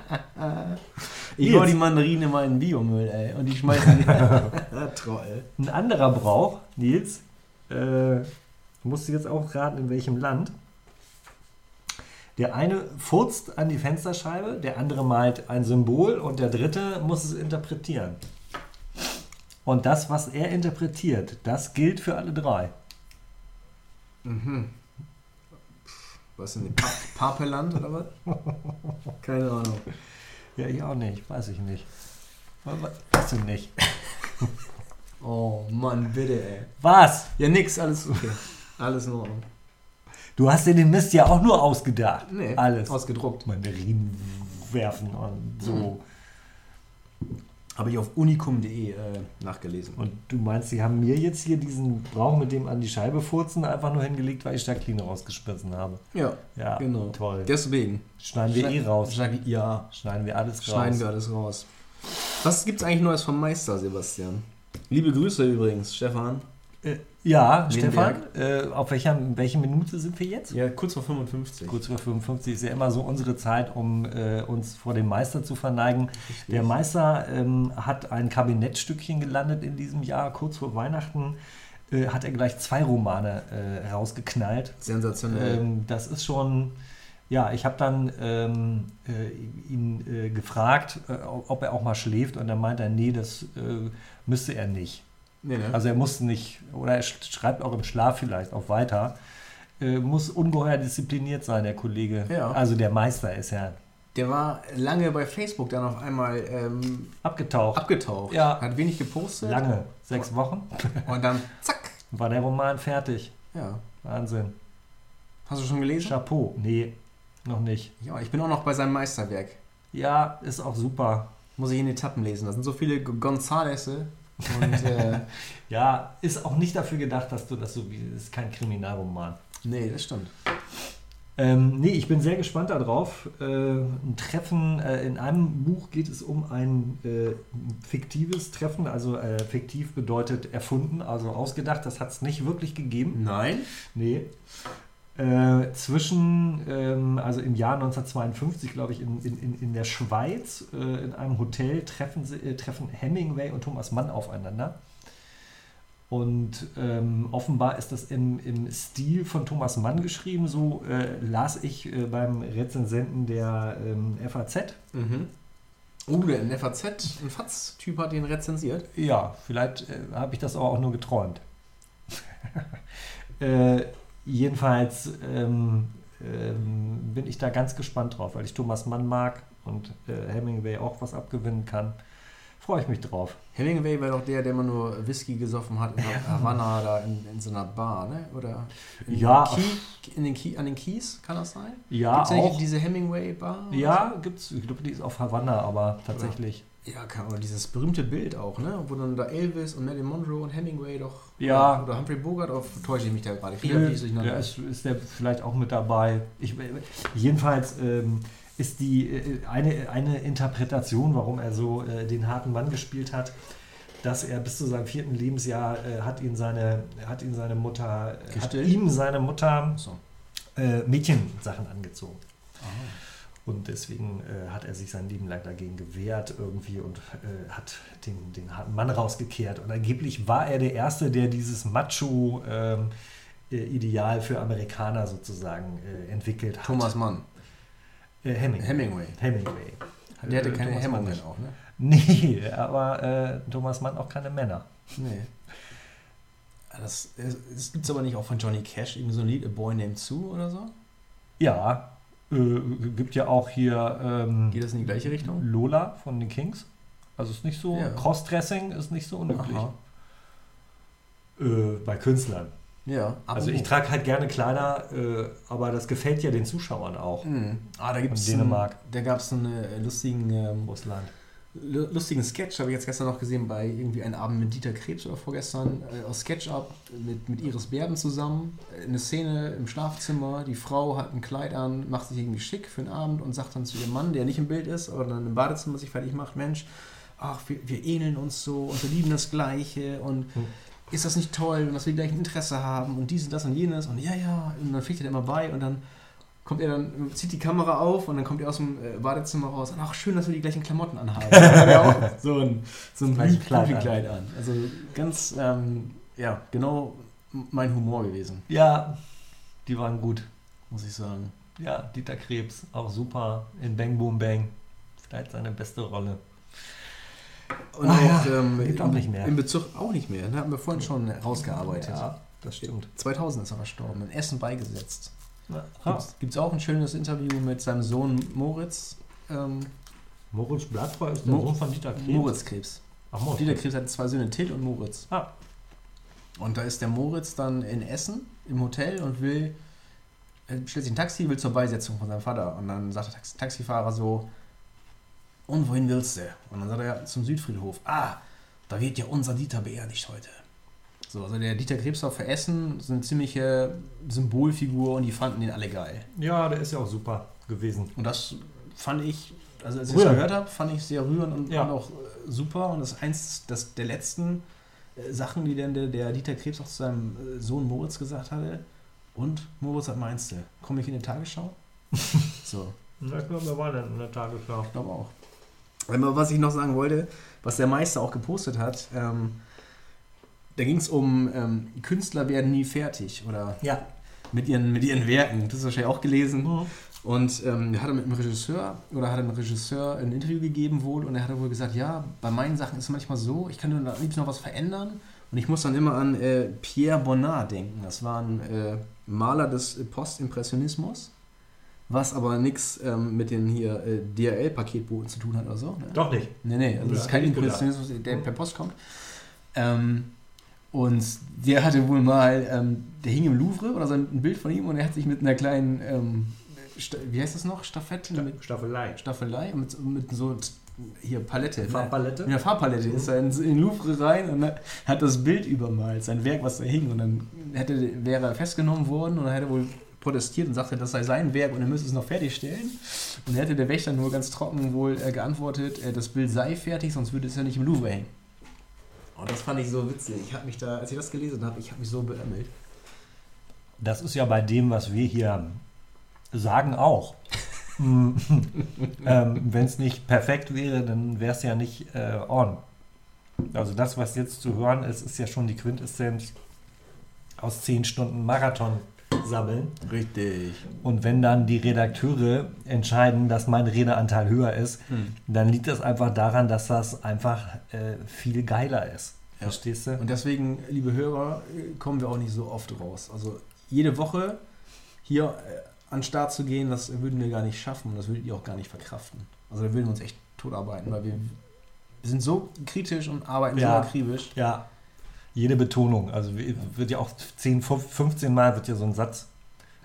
Ich hau die Mandarinen immer in Biomüll, ey. Und die schmeißen die. Troll. Ein anderer Brauch, Nils, äh, musst du jetzt auch raten, in welchem Land. Der eine furzt an die Fensterscheibe, der andere malt ein Symbol und der dritte muss es interpretieren. Und das, was er interpretiert, das gilt für alle drei. Mhm. Was denn? Pa Papeland oder was? Keine Ahnung. Ja, ich auch nicht, weiß ich nicht. Weißt du nicht. Oh Mann, bitte, ey. Was? Ja, nix, alles okay. Alles in Ordnung. Du hast dir den Mist ja auch nur ausgedacht. Nee, Alles. ausgedruckt. Mandarinen werfen und so. Habe ich auf unicum.de äh, nachgelesen. Und du meinst, sie haben mir jetzt hier diesen Brauch mit dem an die Scheibe furzen einfach nur hingelegt, weil ich Jacqueline rausgeschmissen habe. ja, Ja, genau. toll. Deswegen. Schneiden wir eh raus. Schneiden- Ja, Schneiden wir alles raus. schneiden wir alles raus. Was gibt's eigentlich Neues vom Meister, Sebastian? Liebe Grüße übrigens, Stefan. Äh, ja. Stefan, äh, auf welcher, welche Minute sind wir jetzt? Ja, kurz vor 55. Kurz vor 55 ist ja immer so unsere Zeit, um äh, uns vor dem Meister zu verneigen. Der Meister ähm, hat ein Kabinettstückchen gelandet in diesem Jahr. Kurz vor Weihnachten äh, hat er gleich zwei Romane äh, rausgeknallt. Sensationell. Ähm, das ist schon, ja, ich habe dann ähm, äh, ihn äh, gefragt, äh, ob er auch mal schläft und dann meinte er, nee, das äh, müsste er nicht. Nee, ne? Also er muss nicht, oder er sch- schreibt auch im Schlaf vielleicht auch weiter. Äh, muss ungeheuer diszipliniert sein, der Kollege. Ja. Also der Meister ist ja der war lange bei Facebook dann auf einmal ähm, abgetaucht. abgetaucht. Ja. Hat wenig gepostet. Lange, sechs Wochen, Und dann zack. war der Roman fertig. Ja. Wahnsinn. Hast du schon gelesen? Chapeau. Nee, noch nicht. Ja, ich bin auch noch bei seinem Meisterwerk. Ja, ist auch super. Muss ich in Etappen lesen. Da sind so viele Gonzalesse. Und äh, Ja, ist auch nicht dafür gedacht, dass du das so wie. ist kein Kriminalroman. nee, das stimmt. Ähm, nee, ich bin sehr gespannt darauf. Äh, ein Treffen, äh, in einem Buch geht es um ein äh, fiktives Treffen. Also äh, fiktiv bedeutet erfunden, also ausgedacht. Das hat es nicht wirklich gegeben. Nein. Nee. Äh, zwischen, ähm, also im Jahr 1952, glaube ich, in, in, in- der Schweiz, äh, in einem Hotel treffen, sie, äh, treffen Hemingway und Thomas Mann aufeinander. Und ähm, offenbar ist das im, im Stil von Thomas Mann geschrieben, so äh, las ich äh, beim Rezensenten der ähm, FAZ. Mhm. Oh, der ein FAZ, ein FAZ-Typ hat den rezensiert. Ja, vielleicht äh, habe ich das aber auch nur geträumt. äh, jedenfalls ähm, ähm, bin ich da ganz gespannt drauf, weil ich Thomas Mann mag und äh, Hemingway auch was abgewinnen kann. Freue ich mich drauf. Hemingway war doch der, der immer nur Whisky gesoffen hat in Havanna, da in, in so einer Bar, ne? Oder in Ja. Key, in den Key, an den Keys, kann das sein? Ja, Gibt's auch. diese Hemingway-Bar? Ja, gibt's. Ich glaube, die ist auf Havanna, aber tatsächlich. so? Ja, kann, oder dieses berühmte Bild auch, ne? Wo dann da Elvis und Marilyn Monroe und Hemingway doch. Ja. Oder, oder Humphrey Bogart, auf täusche ich mich da gerade. Ich glaube, die der ist, ist der vielleicht auch mit dabei. Ich, jedenfalls ähm, ist die äh, eine, eine Interpretation, warum er so äh, den harten Mann gespielt hat, dass er bis zu seinem vierten Lebensjahr äh, hat ihn seine hat ihn seine Mutter äh, hat ihm seine Mutter So. äh, Mädchensachen angezogen. Und deswegen äh, hat er sich sein Leben lang dagegen gewehrt irgendwie und äh, hat den, den harten Mann rausgekehrt. Und angeblich war er der Erste, der dieses Macho-Ideal für Amerikaner sozusagen äh, entwickelt hat. Thomas Mann. Äh, Hemingway. Hemingway. Hemingway. Der hatte Äh, keine Thomas Mann Hemmungen nicht. auch, ne? Nee, aber äh, Thomas Mann auch keine Männer. Nee. Das, das gibt es aber nicht auch von Johnny Cash, irgendwie so ein Lied, A Boy Named Sue oder so? Ja, äh, gibt ja auch hier ähm, Geht das in die gleiche Richtung? Lola von den Kings. Also ist nicht so, Ja. Crossdressing ist nicht so unüblich. Äh, bei Künstlern. Ja. Also ich trage halt gerne Kleider, äh, aber das gefällt ja den Zuschauern auch. Hm. Ah, da gibt's In Dänemark. Einen, da gab es einen äh, lustigen, ähm, Russland. Lu- lustigen Sketch, habe ich jetzt gestern noch gesehen, bei irgendwie einem Abend mit Dieter Krebs oder vorgestern, äh, aus SketchUp mit, mit Iris Berben zusammen. Äh, Eine Szene im Schlafzimmer, die Frau hat ein Kleid an, macht sich irgendwie schick für den Abend und sagt dann zu ihrem Mann, der nicht im Bild ist, aber dann im Badezimmer sich fertig macht, Mensch, ach, wir, wir ähneln uns so und wir lieben das Gleiche und Hm. ist das nicht toll und dass wir gleich ein Interesse haben und dies und das und jenes und ja, ja, und dann fliegt er immer bei und dann kommt er dann, zieht die Kamera auf und dann kommt er aus dem äh, Badezimmer raus und ach, schön, dass wir die gleichen Klamotten anhaben. So ein, so ein Kleid, Kleid an. Also ganz, ähm, ja, genau mein Humor gewesen, Ja, die waren gut. muss ich sagen. Ja, Dieter Krebs, auch super in Bang Boom Bang. Vielleicht seine beste Rolle. Und Ah, auch, ja, ähm, gibt auch nicht mehr. in Bezug auch nicht mehr, ne? haben wir vorhin schon rausgearbeitet. Ja, das stimmt. 2000 ist er verstorben, in Essen beigesetzt. Gibt es auch ein schönes Interview mit seinem Sohn Moritz. Ähm, Moritz Blattfreu ist der Mo- Sohn von Dieter Krebs. Moritz Krebs. Ach, Moritz. Dieter Krebs hat zwei Söhne, Till und Moritz. Ah. Und da ist der Moritz dann in Essen im Hotel und will, er stellt sich ein Taxi, will zur Beisetzung von seinem Vater. Und dann sagt der Taxi Taxifahrer so, und wohin willst du? Und dann sagt er, ja, zum Südfriedhof. Ah, da wird ja unser Dieter beerdigt heute. So, also der Dieter Krebsdorf für Essen ist eine ziemliche Symbolfigur und die fanden den alle geil. Ja, der ist ja auch super gewesen. Und das fand ich, also als ich Rührend. gehört habe, fand ich sehr rührend und, Ja. und auch äh, super. Und das ist eins das, der letzten äh, Sachen, die dann der, der Dieter Krebs auch zu seinem äh, Sohn Moritz gesagt hatte. Und Moritz, was meinst du? Komme ich in die Tagesschau? so. Na, ich glaube, wir waren dann in der Tagesschau. Ich glaube auch. Aber was ich noch sagen wollte, was der Meister auch gepostet hat, ähm, da ging es um ähm, Künstler werden nie fertig oder Ja. mit ihren, mit ihren Werken. Das hast du wahrscheinlich auch gelesen. Mhm. Und ähm, er hat mit einem Regisseur oder hat einem Regisseur ein Interview gegeben wohl und er hat wohl gesagt, ja, bei meinen Sachen ist es manchmal so, ich kann am liebsten noch was verändern und ich muss dann immer an äh, Pierre Bonnard denken. Das war ein äh, Maler des Postimpressionismus, was aber nichts ähm, mit den hier äh, DRL-Paketbooten zu tun hat oder so. Ne? Doch nicht. Nee, nee, also das ist kein Impressionismus, der per Post kommt. Ähm, und der hatte wohl mal, ähm, der hing im Louvre oder so ein Bild von ihm und er hat sich mit einer kleinen, ähm, Sta- wie heißt das noch, Staffette? Mit Staffelei. Staffelei mit, mit so hier Palette. ne? Farbpalette? Mit einer Farbpalette ist er in, in den Louvre rein und hat das Bild übermalt, sein Werk, was da hing. Und dann hätte, wäre er festgenommen worden und dann hätte er wohl protestiert und sagte, das sei sein Werk und er müsse es noch fertigstellen. Und dann hätte der Wächter nur ganz trocken wohl äh, geantwortet, äh, das Bild sei fertig, sonst würde es ja nicht im Louvre hängen. Und das fand ich so witzig. Ich habe mich da, als ich das gelesen habe, ich habe mich so beömmelt. Das ist ja bei dem, was wir hier sagen, auch. Mm, ähm, Wenn es nicht perfekt wäre, dann wäre es ja nicht äh, on. Also das, was jetzt zu hören ist, ist ja schon die Quintessenz aus zehn Stunden Marathon sammeln. Richtig. Und wenn dann die Redakteure entscheiden, dass mein Redeanteil höher ist, Hm. dann liegt das einfach daran, dass das einfach äh, viel geiler ist. Ja. Verstehst du? Und deswegen, liebe Hörer, kommen wir auch nicht so oft raus. Also jede Woche hier äh, an den Start zu gehen, das würden wir gar nicht schaffen und das würdet ihr auch gar nicht verkraften. Also da würden wir uns echt totarbeiten, weil wir, wir sind so kritisch und arbeiten Ja. so akribisch. Ja, jede Betonung. Also wird ja auch 10, 15 Mal wird ja so ein Satz,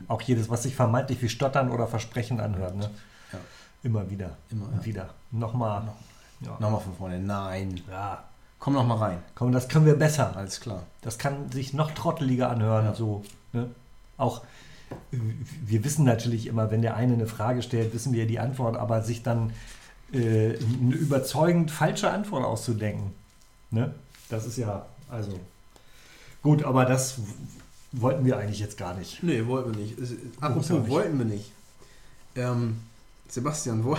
auch jedes, was sich vermeintlich wie Stottern oder Versprechen anhört. Ne? Ja. Immer wieder. Immer, ja. wieder. Nochmal. Noch- Ja. Nochmal von vorne. Nein. ja. Komm noch mal rein. Komm, das können wir besser. Alles klar. Das kann sich noch trotteliger anhören. Ja. So, ne? Auch wir wissen natürlich immer, wenn der eine eine Frage stellt, wissen wir die Antwort, aber sich dann äh, eine überzeugend falsche Antwort auszudenken, ne? das ist ja, also gut, aber das wollten wir eigentlich jetzt gar nicht. Nee, wollten wir nicht. Ja Apropos, nicht. wollten wir nicht. Ähm, Sebastian, wo,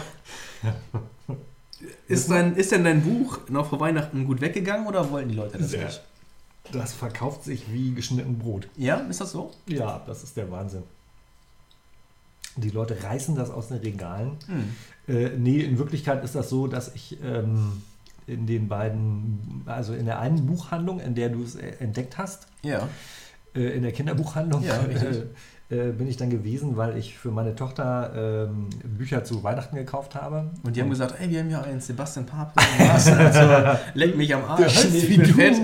ist, dein, ist denn dein Buch noch vor Weihnachten gut weggegangen oder wollten die Leute das Sehr. nicht? Das verkauft sich wie geschnitten Brot. Ja, ist das so? Ja, das ist der Wahnsinn. Die Leute reißen das aus den Regalen. Äh, nee, in Wirklichkeit ist das so, dass ich ähm, in den beiden, also in der einen Buchhandlung, in der du es äh, entdeckt hast, Ja. äh, in der Kinderbuchhandlung, Ja, äh, bin ich dann gewesen, weil ich für meine Tochter ähm, Bücher zu Weihnachten gekauft habe. Und die haben gesagt, ey, wir haben ja einen Sebastian Papel. Was? Also, leck mich am Arsch. Der Nee, wie du. fett.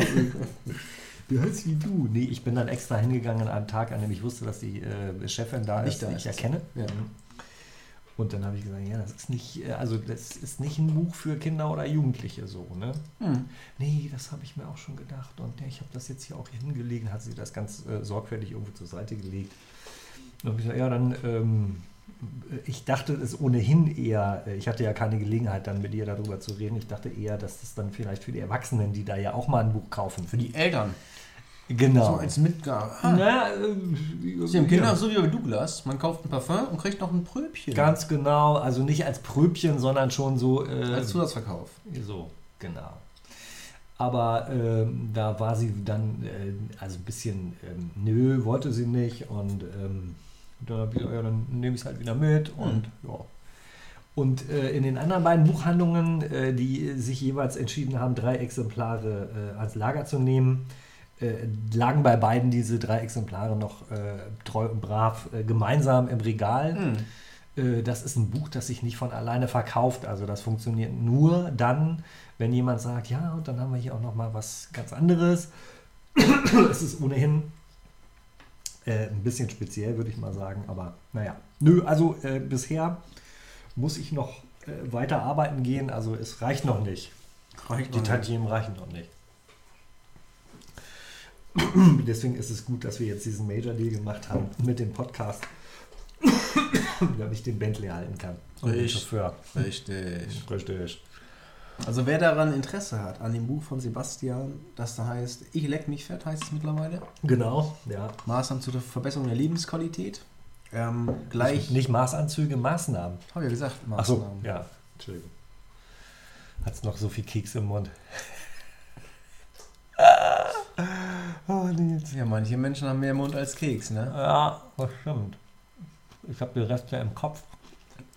Der heißt wie du. Nee, ich bin dann extra hingegangen an einem Tag, an dem ich wusste, dass die äh, Chefin da Nicht ist, da die ich erkenne. Ja. Und dann habe ich gesagt, ja, das ist nicht, äh, also das ist nicht ein Buch für Kinder oder Jugendliche so, ne? Hm. Nee, das habe ich mir auch schon gedacht. Und ja, ich habe das jetzt hier auch hingelegen, hat sie das ganz äh, sorgfältig irgendwo zur Seite gelegt. Und habe ich gesagt, ja, dann, ähm, ich dachte es ohnehin eher, äh, ich hatte ja keine Gelegenheit dann mit ihr darüber zu reden, ich dachte eher, dass das dann vielleicht für die Erwachsenen, die da ja auch mal ein Buch kaufen. Für die Eltern. So Genau. als Mitgabe. Ah, Na, äh, Sie haben Kinder ja. so wie bei Douglas. Man kauft ein Parfum und kriegt noch ein Pröbchen. Ganz genau, also nicht als Pröbchen, sondern schon so. Äh, Als Zusatzverkauf. So, genau. Aber ähm, da war sie dann, äh, also ein bisschen, ähm, nö, wollte sie nicht. Und ähm, dann habe ich ja, dann nehme ich es halt wieder mit. Und ja. Und äh, in den anderen beiden Buchhandlungen, äh, die sich jeweils entschieden haben, drei Exemplare äh, als Lager zu nehmen, äh, lagen bei beiden diese drei Exemplare noch äh, treu und brav äh, gemeinsam im Regal. Hm. Äh, Das ist ein Buch, das sich nicht von alleine verkauft. Also das funktioniert nur dann, wenn jemand sagt, ja, und dann haben wir hier auch noch mal was ganz anderes. es ist ohnehin äh, ein bisschen speziell, würde ich mal sagen. Aber naja, nö, also äh, bisher muss ich noch äh, weiter arbeiten gehen. Also es reicht noch nicht. Reicht Die. Tantiemen reichen noch nicht. Deswegen ist es gut, dass wir jetzt diesen Major Deal gemacht haben mit dem Podcast, damit ich den Bentley halten kann. Und den Richtig. Chauffeur. Richtig. Richtig. Also wer daran Interesse hat, an dem Buch von Sebastian, das da heißt Ich leck mich fett, heißt es mittlerweile. Genau, ja. Maßnahmen zur Verbesserung der Lebensqualität. Ähm, gleich. Nicht Maßanzüge, Maßnahmen. Habe ja gesagt, Ach so, Maßnahmen. ja. Entschuldigung. Hat's noch so viel Keks im Mund. Oh, Nils. Ja, manche Menschen haben mehr Mund als Keks, ne? Ja, das stimmt. Ich habe den Rest ja im Kopf.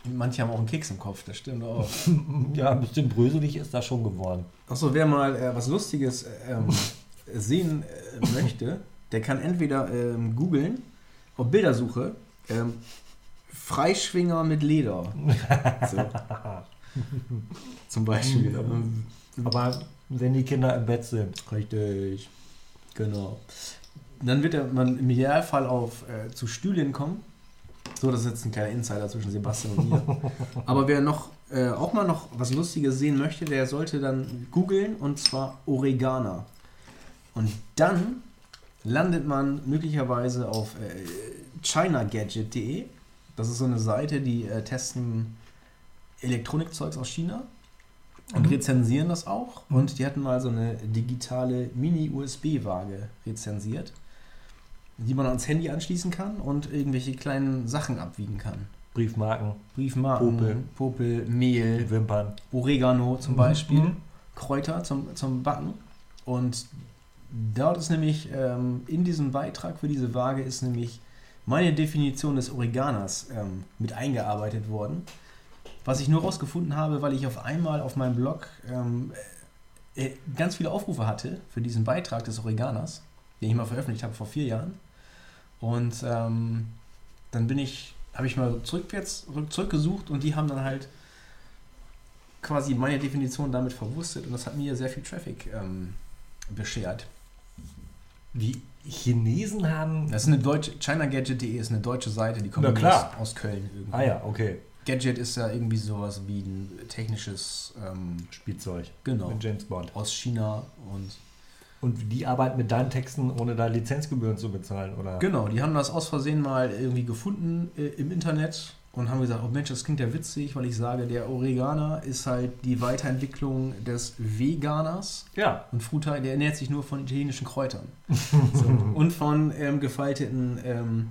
Manche haben auch einen Keks im Kopf, das stimmt auch. Ja, ein bisschen bröselig ist das schon geworden. Achso, wer mal äh, was Lustiges ähm, sehen äh, möchte, der kann entweder ähm, googeln, auf Bildersuche, ähm, Freischwinger mit Leder. So. Zum Beispiel. Mhm. Aber wenn die Kinder im Bett sind. Richtig. Genau. Dann wird man im Idealfall auf äh, zu Stühlen kommen. So, das ist jetzt ein kleiner Insider zwischen Sebastian und mir. Aber wer noch äh, auch mal noch was Lustiges sehen möchte, der sollte dann googeln und zwar Oregana. Und dann landet man möglicherweise auf äh, chinagadget.de. Das ist so eine Seite, die äh, testen Elektronikzeugs aus China und Mhm. rezensieren das auch. Und die hatten mal so eine digitale Mini-USB-Waage rezensiert, die man ans Handy anschließen kann und irgendwelche kleinen Sachen abwiegen kann. Briefmarken, Briefmarken, Popel. Popel, Mehl, Wimpern. Oregano zum Mhm. Beispiel, Mhm. Kräuter zum, zum Backen. Und dort ist nämlich ähm, in diesem Beitrag für diese Waage ist nämlich meine Definition des Oreganers ähm, mit eingearbeitet worden. Was ich nur rausgefunden habe, weil ich auf einmal auf meinem Blog ähm, äh, ganz viele Aufrufe hatte für diesen Beitrag des Oreganers, den ich mal veröffentlicht habe vor vier Jahren. Und ähm, dann bin ich, habe ich mal zurückwärts, zurückgesucht und die haben dann halt quasi meine Definition damit verwurstet und das hat mir sehr viel Traffic ähm, beschert. Die Chinesen haben. Das ist eine deutsche, ChinaGadget.de ist eine deutsche Seite, die kommt. Aus, aus Köln irgendwie. Ah ja, okay. Gadget ist ja irgendwie sowas wie ein technisches, ähm, Spielzeug. genau, Mit James Bond. aus China und Und die arbeiten mit deinen Texten, ohne da Lizenzgebühren zu bezahlen, oder? genau, die haben das aus Versehen mal irgendwie gefunden äh, im Internet und haben gesagt, oh Mensch, das klingt ja witzig, weil ich sage, der Oreganer ist halt die Weiterentwicklung des Veganers Ja. Und Fruta, der ernährt sich nur von italienischen Kräutern. so. Und von ähm, gefalteten ähm,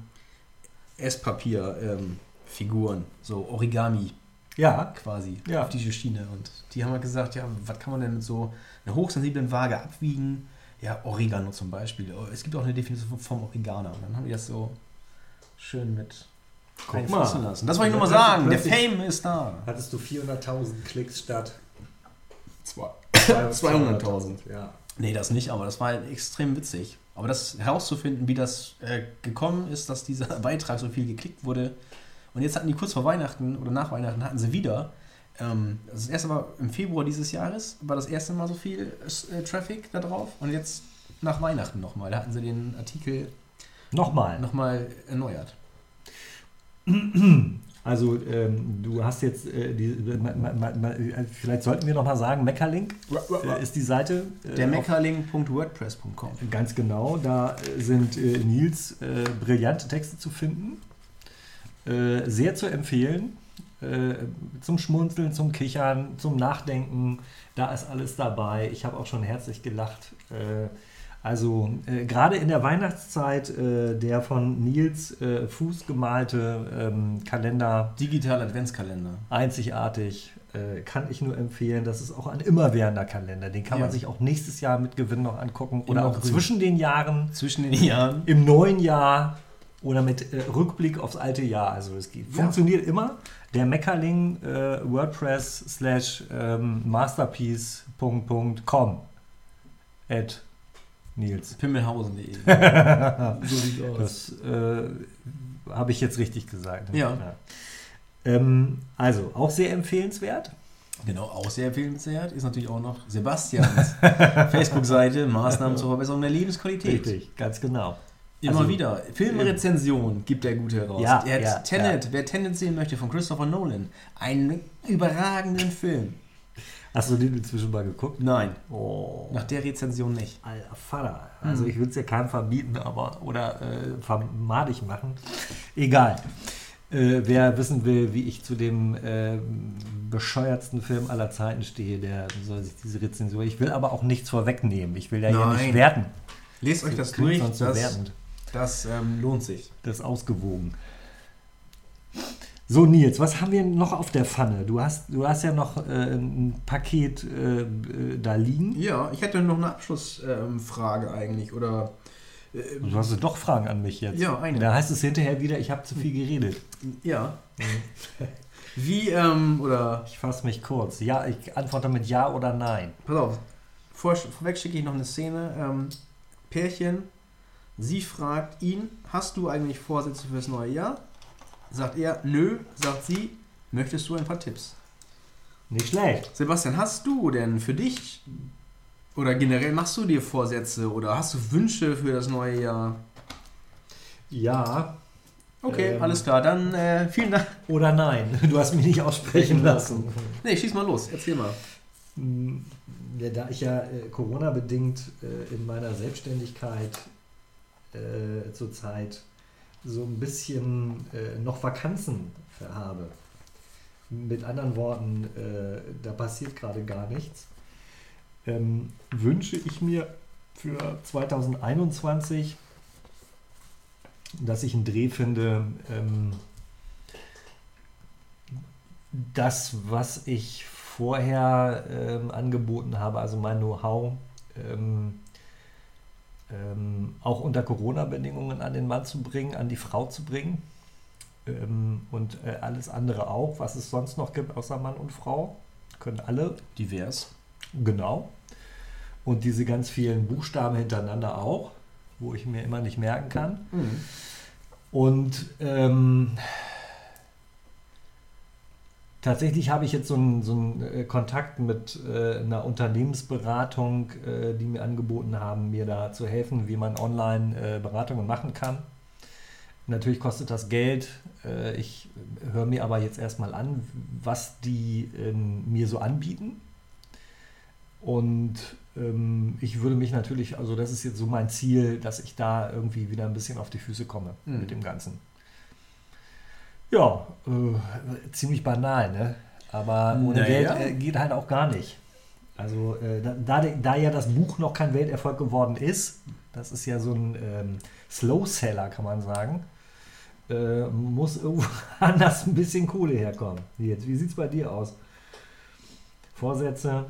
Esspapier-Figuren, so Origami Ja. quasi, Ja. auf diese Schiene. Und die haben halt gesagt, ja, was kann man denn mit so einer hochsensiblen Waage abwiegen? Ja, Oregano zum Beispiel. Oh, Es gibt auch eine Definition vom Oreganer. Und dann haben die das so schön mit Guck mal. lassen. Das wollte ich nur mal sagen. Der Fame ist da. Hattest du 400.000 Klicks statt Zwei. 200.000? Ja. Nee, das nicht, aber das war halt extrem witzig. Aber das herauszufinden, wie das äh, gekommen ist, dass dieser Beitrag so viel geklickt wurde. Und jetzt hatten die kurz vor Weihnachten oder nach Weihnachten hatten sie wieder. Ähm, das erste war im Februar dieses Jahres, war das erste Mal so viel äh, Traffic da drauf. Und jetzt nach Weihnachten nochmal. Da hatten sie den Artikel Nochmal. nochmal erneuert. Also ähm, du hast jetzt die, ma, ma, ma, ma, vielleicht sollten wir noch mal sagen, Meckerlink äh, ist die Seite. äh, Der auf- meckerling.wordpress.com. Ganz genau, da äh, sind äh, Nils äh, brillante Texte zu finden. Äh, sehr zu empfehlen. Äh, zum Schmunzeln, zum Kichern, zum Nachdenken. Da ist alles dabei. Ich habe auch schon herzlich gelacht. Äh, also äh, gerade in der Weihnachtszeit äh, der von Nils äh, Fuß gemalte ähm, Kalender Digital Adventskalender. einzigartig. Kann ich nur empfehlen. Das ist auch ein immerwährender Kalender. Den kann man Ja. sich auch nächstes Jahr mit Gewinn noch angucken. Oder Immer auch grün. zwischen den Jahren, Zwischen den Jahren. im neuen Jahr oder mit äh, Rückblick aufs alte Jahr. Also es geht. Ja. Funktioniert immer. Der Meckerling äh, WordPress slash ähm, masterpiece.com at Nils. Pimmelhausen.de. so sieht's aus. Das äh, habe ich jetzt richtig gesagt. ne? Ja. Ähm, also auch sehr empfehlenswert. Genau, auch sehr empfehlenswert ist natürlich auch noch Sebastians Facebook-Seite Maßnahmen zur Verbesserung der Lebensqualität. Richtig, ganz genau. Immer Also, wieder. Filmrezension gibt der Gute heraus. Ja, er hat ja, Tenet, wer Tenet sehen möchte, von Christopher Nolan. Einen überragenden Film. Hast du den inzwischen mal geguckt? Nein, Oh. nach der Rezension nicht. Alter Vater. Also ich will es ja keinem verbieten, aber oder äh, vermadig machen. Egal. Äh, wer wissen will, wie ich zu dem äh, bescheuertsten Film aller Zeiten stehe, der soll sich diese Rezension. Ich will aber auch nichts vorwegnehmen. Ich will ja hier Nein. nicht werten. Lest euch das durch, das, wertend. Das ähm, lohnt sich. Das ist ausgewogen. So, Nils, was haben wir noch auf der Pfanne? Du hast, du hast ja noch äh, ein Paket äh, äh, da liegen. Ja, ich hätte noch eine Abschlussfrage eigentlich. Oder äh, Du hast doch Fragen an mich jetzt. Ja, eine. Da heißt es hinterher wieder, ich habe zu viel geredet. ja. Wie, ähm, oder Ich fasse mich kurz. Ja, ich antworte mit Ja oder Nein. pass auf, vor, vorweg schicke ich noch eine Szene. Ähm, Pärchen, sie fragt ihn, hast du eigentlich Vorsätze fürs neue Jahr? Sagt er, nö. Sagt sie, möchtest du ein paar Tipps? Nicht schlecht. Sebastian, hast du denn für dich oder generell machst du dir Vorsätze oder hast du Wünsche für das neue Jahr? Ja Okay, Ähm. alles klar. Dann äh, vielen Dank. oder Nein. Du hast mich nicht aussprechen lassen. Nee, schieß mal los. Erzähl mal. Hm, Ja, da ich ja äh, Corona-bedingt äh, in meiner Selbstständigkeit äh, zurzeit so ein bisschen äh, noch Vakanzen habe. Mit anderen Worten, äh, da passiert gerade gar nichts. Ähm, wünsche ich mir für 2021, dass ich einen Dreh finde, ähm, das, was ich vorher ähm, angeboten habe, also mein Know-how, ähm, ähm, auch unter Corona-Bedingungen an den Mann zu bringen, an die Frau zu bringen. Ähm, und äh, alles andere auch, was es sonst noch gibt, außer Mann und Frau. Können alle, Divers. genau. Und diese ganz vielen Buchstaben hintereinander auch, wo ich mir immer nicht merken kann. Und ähm, tatsächlich habe ich jetzt so einen, so einen äh, Kontakt mit äh, einer Unternehmensberatung, äh, die mir angeboten haben, mir da zu helfen, wie man online äh, Beratungen machen kann. Natürlich kostet das Geld. Äh, ich höre mir aber jetzt erstmal an, was die ähm, mir so anbieten. Und ähm, ich würde mich natürlich, also das ist jetzt so mein Ziel, dass ich da irgendwie wieder ein bisschen auf die Füße komme Mhm. mit dem Ganzen. Ja, äh, ziemlich banal, ne? Aber ohne Naja. Geld äh, geht halt auch gar nicht. Also äh, da, da, da ja das Buch noch kein Welterfolg geworden ist, das ist ja so ein ähm, Slow-Seller, kann man sagen, äh, muss irgendwo anders ein bisschen Kohle herkommen. Jetzt, wie sieht es bei dir aus? Vorsätze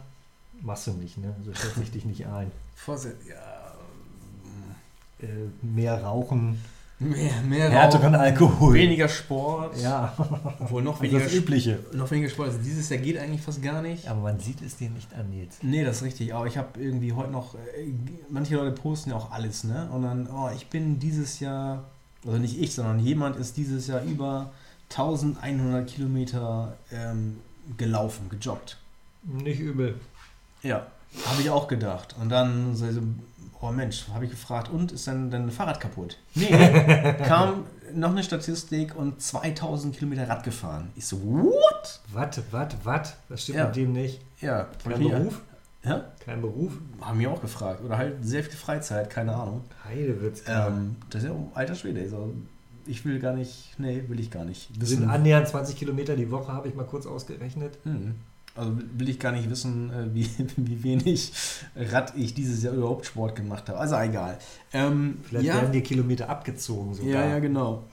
machst du nicht, ne? So schätze ich dich nicht ein. Vorsitz, ja. Äh, mehr Rauchen, Mehr, mehr härteren Alkohol. Weniger Sport. Ja, Obwohl noch also weniger, das Übliche. noch weniger Sport. Also dieses Jahr geht eigentlich fast gar nicht. Aber man sieht es dir nicht an jetzt. Nee, das ist richtig. Aber ich habe irgendwie heute noch, äh, manche Leute posten ja auch alles, ne? Und dann, oh, ich bin dieses Jahr, also nicht ich, sondern jemand ist dieses Jahr über 1100 Kilometer ähm, gelaufen, gejoggt. Nicht übel. Ja, habe ich auch gedacht. Und dann so oh Mensch, habe ich gefragt, und ist dann dein Fahrrad kaputt? Nee, kam noch eine Statistik und 2000 Kilometer Rad gefahren. Ich so, what? Warte, warte, warte. Was stimmt Ja. mit dem nicht? Ja, Kein hier- Beruf? Ja? Kein Beruf? Haben wir auch gefragt. Oder halt sehr viel Freizeit, keine Ahnung. Heidewitz. Ähm, das ist ja alter Schwede. Also, ich will gar nicht, nee, will ich gar nicht Das sind annähernd 20 Kilometer die Woche, habe ich mal kurz ausgerechnet. Hm. Also will ich gar nicht wissen, äh, wie, wie wenig Rad ich dieses Jahr überhaupt Sport gemacht habe. Also egal. Ähm, Vielleicht ja, werden dir Kilometer abgezogen sogar. ja, ja, genau.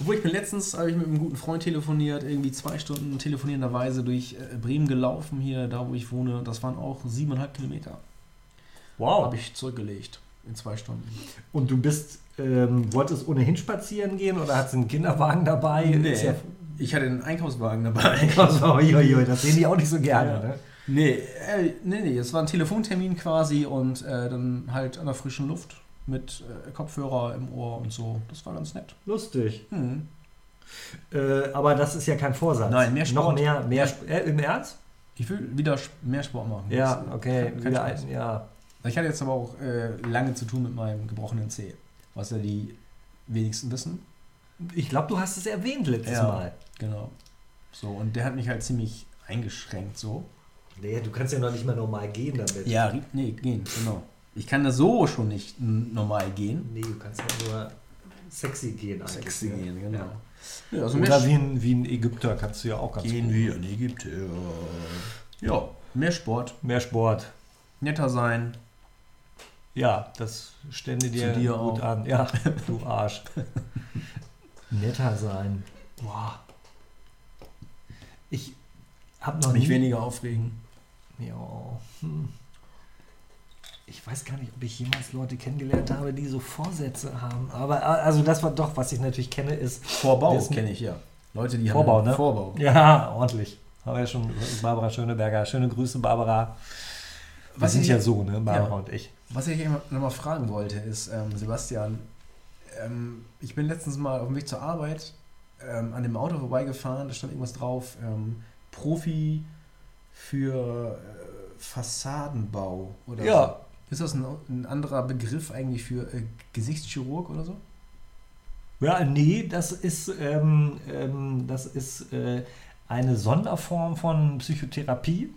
Obwohl ich bin letztens, habe ich mit einem guten Freund telefoniert, irgendwie zwei Stunden telefonierenderweise durch äh, Bremen gelaufen, hier, da wo ich wohne. Das waren auch siebeneinhalb Kilometer. Wow. Habe ich zurückgelegt in zwei Stunden. Und du bist, ähm, wolltest ohnehin spazieren gehen oder hast du einen Kinderwagen dabei? Ja, ich hatte einen Einkaufswagen dabei. also, uiuiui, das sehen die auch nicht so gerne. Ja. Ne? Nee, äh, nee, nee, es war ein Telefontermin quasi und äh, dann halt an der frischen Luft mit äh, Kopfhörer im Ohr und so. Das war ganz nett. Lustig. Hm. Äh, aber das ist ja kein Vorsatz. Nein, mehr Noch Sport. mehr, mehr Sp äh, Im Ernst? Ich will wieder mehr Sport machen. Ja, Das, äh, okay. kein- kein Wieder ein, ja. Ich hatte jetzt aber auch äh, lange zu tun mit meinem gebrochenen Zeh. was ja die wenigsten wissen. Ich glaube, du hast es erwähnt letztes Ja. Mal. Genau. So, und der hat mich halt ziemlich eingeschränkt so. Nee, du kannst ja noch nicht mal normal gehen damit. Ja, nee, gehen, genau. Ich kann da so schon nicht normal gehen. Nee, du kannst ja nur sexy gehen eigentlich. Sexy ne? gehen, genau. Ja. Ja, also Oder wie ein, wie ein Ägypter kannst du ja auch ganz gehen gut. wir in Ägypten. Ja, mehr Sport, Mehr Sport. netter sein. Ja, das stände dir, dir gut auch. an. Ja, du Arsch. Netter sein. Boah. Ich habe noch Mich nie... weniger aufregen. Ja. Hm. Ich weiß gar nicht, ob ich jemals Leute kennengelernt habe, die so Vorsätze haben. Aber also das war doch, was ich natürlich kenne, ist Vorbau Das- kenne ich ja. Leute, die Vorbau, haben ne? Vorbau. ja ordentlich. Haben wir ja schon Barbara Schöneberger. Schöne Grüße, Barbara. Wir Was sind ich- ja so, ne, Barbara Ja. und ich. Was ich immer noch mal fragen wollte, ist, ähm, Sebastian, ähm, ich bin letztens mal auf dem Weg zur Arbeit ähm, an dem Auto vorbeigefahren, da stand irgendwas drauf, ähm, Profi für äh, Fassadenbau oder Ja. so. Ist das ein, ein anderer Begriff eigentlich für äh, Gesichtschirurg oder so? Ja, nee, das ist, ähm, ähm, das ist äh, eine Sonderform von Psychotherapie.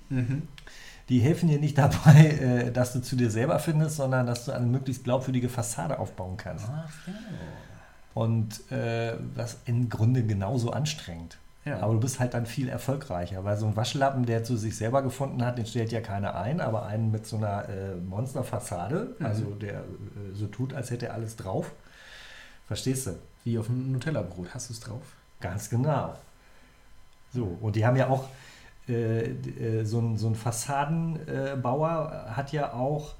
Die helfen dir nicht dabei, äh, dass du zu dir selber findest, sondern dass du eine möglichst glaubwürdige Fassade aufbauen kannst. Ach ja. Und äh, was im Grunde genauso anstrengend. Ja. Aber du bist halt dann viel erfolgreicher, weil so ein Waschlappen, der zu sich selber gefunden hat, den stellt ja keiner ein, aber einen mit so einer äh, Monsterfassade, Mhm. also der äh, so tut, als hätte er alles drauf. Verstehst du? Wie auf einem Nutella-Brot. Hast du es drauf? Ganz genau. So, und die haben ja auch, äh, äh, so ein, so ein Fassadenbauer hat ja auch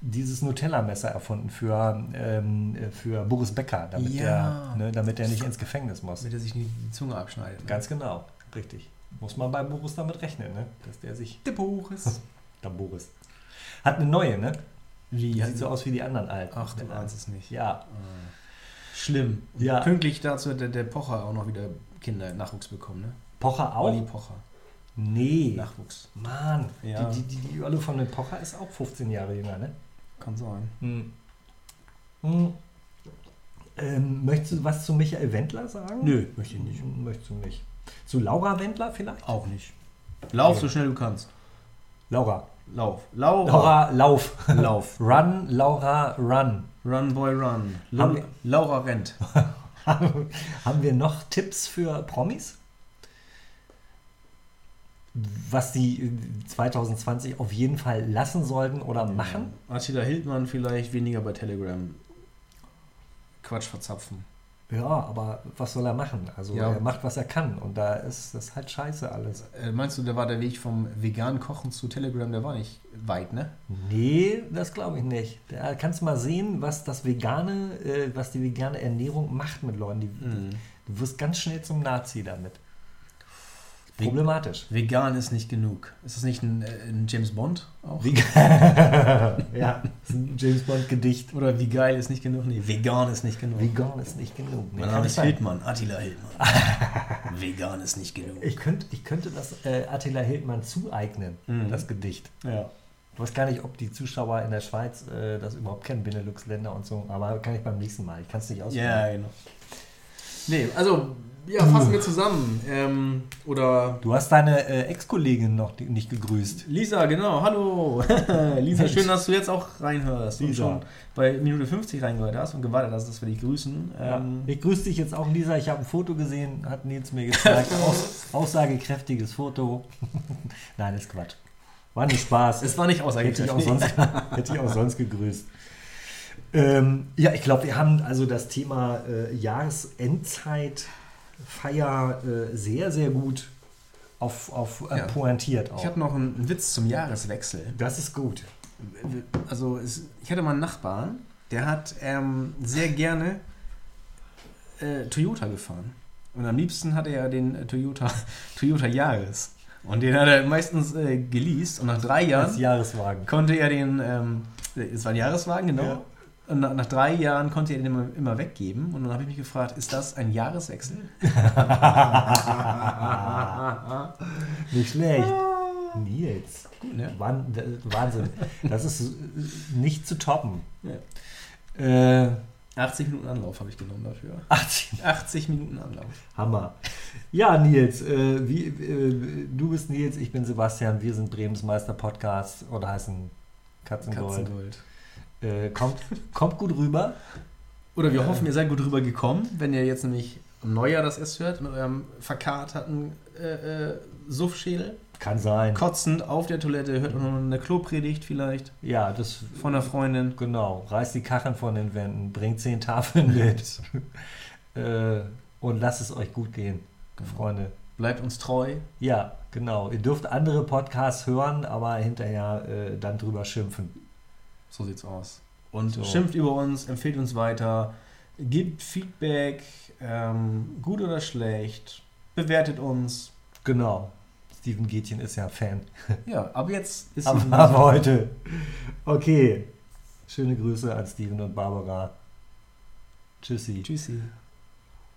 dieses Nutella-Messer erfunden für, ähm, äh, für Boris Becker, damit, Ja. der, ne, damit der nicht ins Gefängnis muss. Damit er sich nicht die Zunge abschneidet. ne? Ganz genau, richtig. Muss man bei Boris damit rechnen, ne? dass der sich, Der Boris. der Boris, hat eine neue, ne? Wie? Die sieht so aus wie die anderen alten. Ach, du ahnst es nicht. Ja, Schlimm. Ja. Pünktlich dazu hat der, der Pocher auch noch wieder Kinder, Nachwuchs bekommen, ne? Pocher Olli auch? Pocher. Nee. Nachwuchs. Mann, Ja. die, die, die, die Olle von dem Pocher ist auch 15 Jahre jünger, ne? Kann sein. Hm. Hm. Ähm, möchtest du was zu Michael Wendler sagen? Nö, möchte ich nicht. Hm, Möchtest du nicht. Zu Laura Wendler vielleicht? Auch nicht. Lauf so schnell du kannst. Laura. Lauf. Laura. Laura, lauf. Lauf. Run, Laura, run. Run, boy, run. Laura rennt. Haben wir noch Tipps für Promis? Was die äh, 2020 auf jeden Fall lassen sollten oder machen? Attila Hildmann vielleicht weniger bei Telegram. Quatsch verzapfen. Ja, aber was soll er machen? Also Ja. er macht, was er kann und da ist das halt scheiße alles. Äh, meinst du, der war der Weg vom veganen Kochen zu Telegram, der war nicht weit, ne? Nee, das glaube ich nicht. Da kannst du mal sehen, was das vegane, äh, was die vegane Ernährung macht mit Leuten. Die, Du wirst ganz schnell zum Nazi damit. Problematisch. Vegan ist nicht genug. Ist das nicht ein, äh, ein James Bond auch? Vegan. ja, das ist ein James Bond Gedicht. Oder wie geil ist nicht genug? Nee, vegan ist nicht genug. Vegan ist nicht genug. Nee, Mein Name ist. Hildmann, Attila Hildmann. vegan ist nicht genug. Ich könnte, ich könnte das äh, Attila Hildmann zueignen, Mhm. das Gedicht. Ja. Ich weiß gar nicht, ob die Zuschauer in der Schweiz äh, das überhaupt kennen, Benelux-Länder und so, aber kann ich beim nächsten Mal. Ich kann es nicht ausprobieren. Ja, genau. Nee, also, ja, fassen wir zusammen. Ähm, oder Du hast deine äh, Ex-Kollegin noch nicht gegrüßt. Lisa, genau, hallo. Lisa, schön, dass du jetzt auch reinhörst Lisa. und schon bei Minute 50 reingehört hast und gewartet hast, dass wir dich grüßen. Ähm, ich grüße dich jetzt auch, Lisa. Ich habe ein Foto gesehen, hat Nils mir gezeigt. Aus, aussagekräftiges Foto. Nein, ist Quatsch. War nicht Spaß. es war nicht hätte, ich auch aussagekräftig. sonst, hätte ich auch sonst gegrüßt. Ähm, ja, ich glaube, wir haben also das Thema äh, Jahresendzeit, Feier äh, sehr, sehr gut auf, auf äh, Ja. pointiert auch. Ich habe noch einen Witz zum Jahreswechsel. das ist gut. Also, es, ich hatte mal einen Nachbarn, der hat ähm, sehr gerne äh, Toyota gefahren. Und am liebsten hatte er den äh, Toyota, Toyota Yaris. Und den hat er meistens äh, geleast. Und nach drei Jahren Jahreswagen. konnte er den, ähm, es war ein Jahreswagen, genau. Ja. Und nach, nach drei Jahren konnte er den immer, immer weggeben. Und dann habe ich mich gefragt, ist das ein Jahreswechsel? Nicht schlecht. Nils. Gut, ne? Wahnsinn. Das ist nicht zu toppen. Ja. Äh, 80 Minuten Anlauf habe ich genommen dafür. 80. 80 Minuten Anlauf. Hammer. Ja, Nils, äh, wie, äh, du bist Nils, ich bin Sebastian, wir sind Bremens Meister Podcast oder heißen Katzengold. Katzengold. Äh, kommt, kommt gut rüber. Oder wir Äh. hoffen, ihr seid gut rüber gekommen, wenn ihr jetzt nämlich im Neujahr das erst hört, in eurem verkaterten äh, äh, Suffschädel. Kann sein. Kotzend auf der Toilette, hört noch eine Klopredigt vielleicht Ja, das von einer Freundin. Genau, reißt die Kacheln von den Wänden, bringt zehn Tafeln mit äh, und lasst es euch gut gehen, Genau. Freunde. Bleibt uns treu. Ja, genau. Ihr dürft andere Podcasts hören, aber hinterher äh, dann drüber schimpfen. So sieht's aus. Und So. schimpft über uns, empfiehlt uns weiter, gebt Feedback, ähm, gut oder schlecht, bewertet uns. Genau. Steven Gätchen ist ja Fan. Ja, aber jetzt ist Aber, aber heute. Okay. Schöne Grüße an Steven und Barbara. Tschüssi. Tschüssi.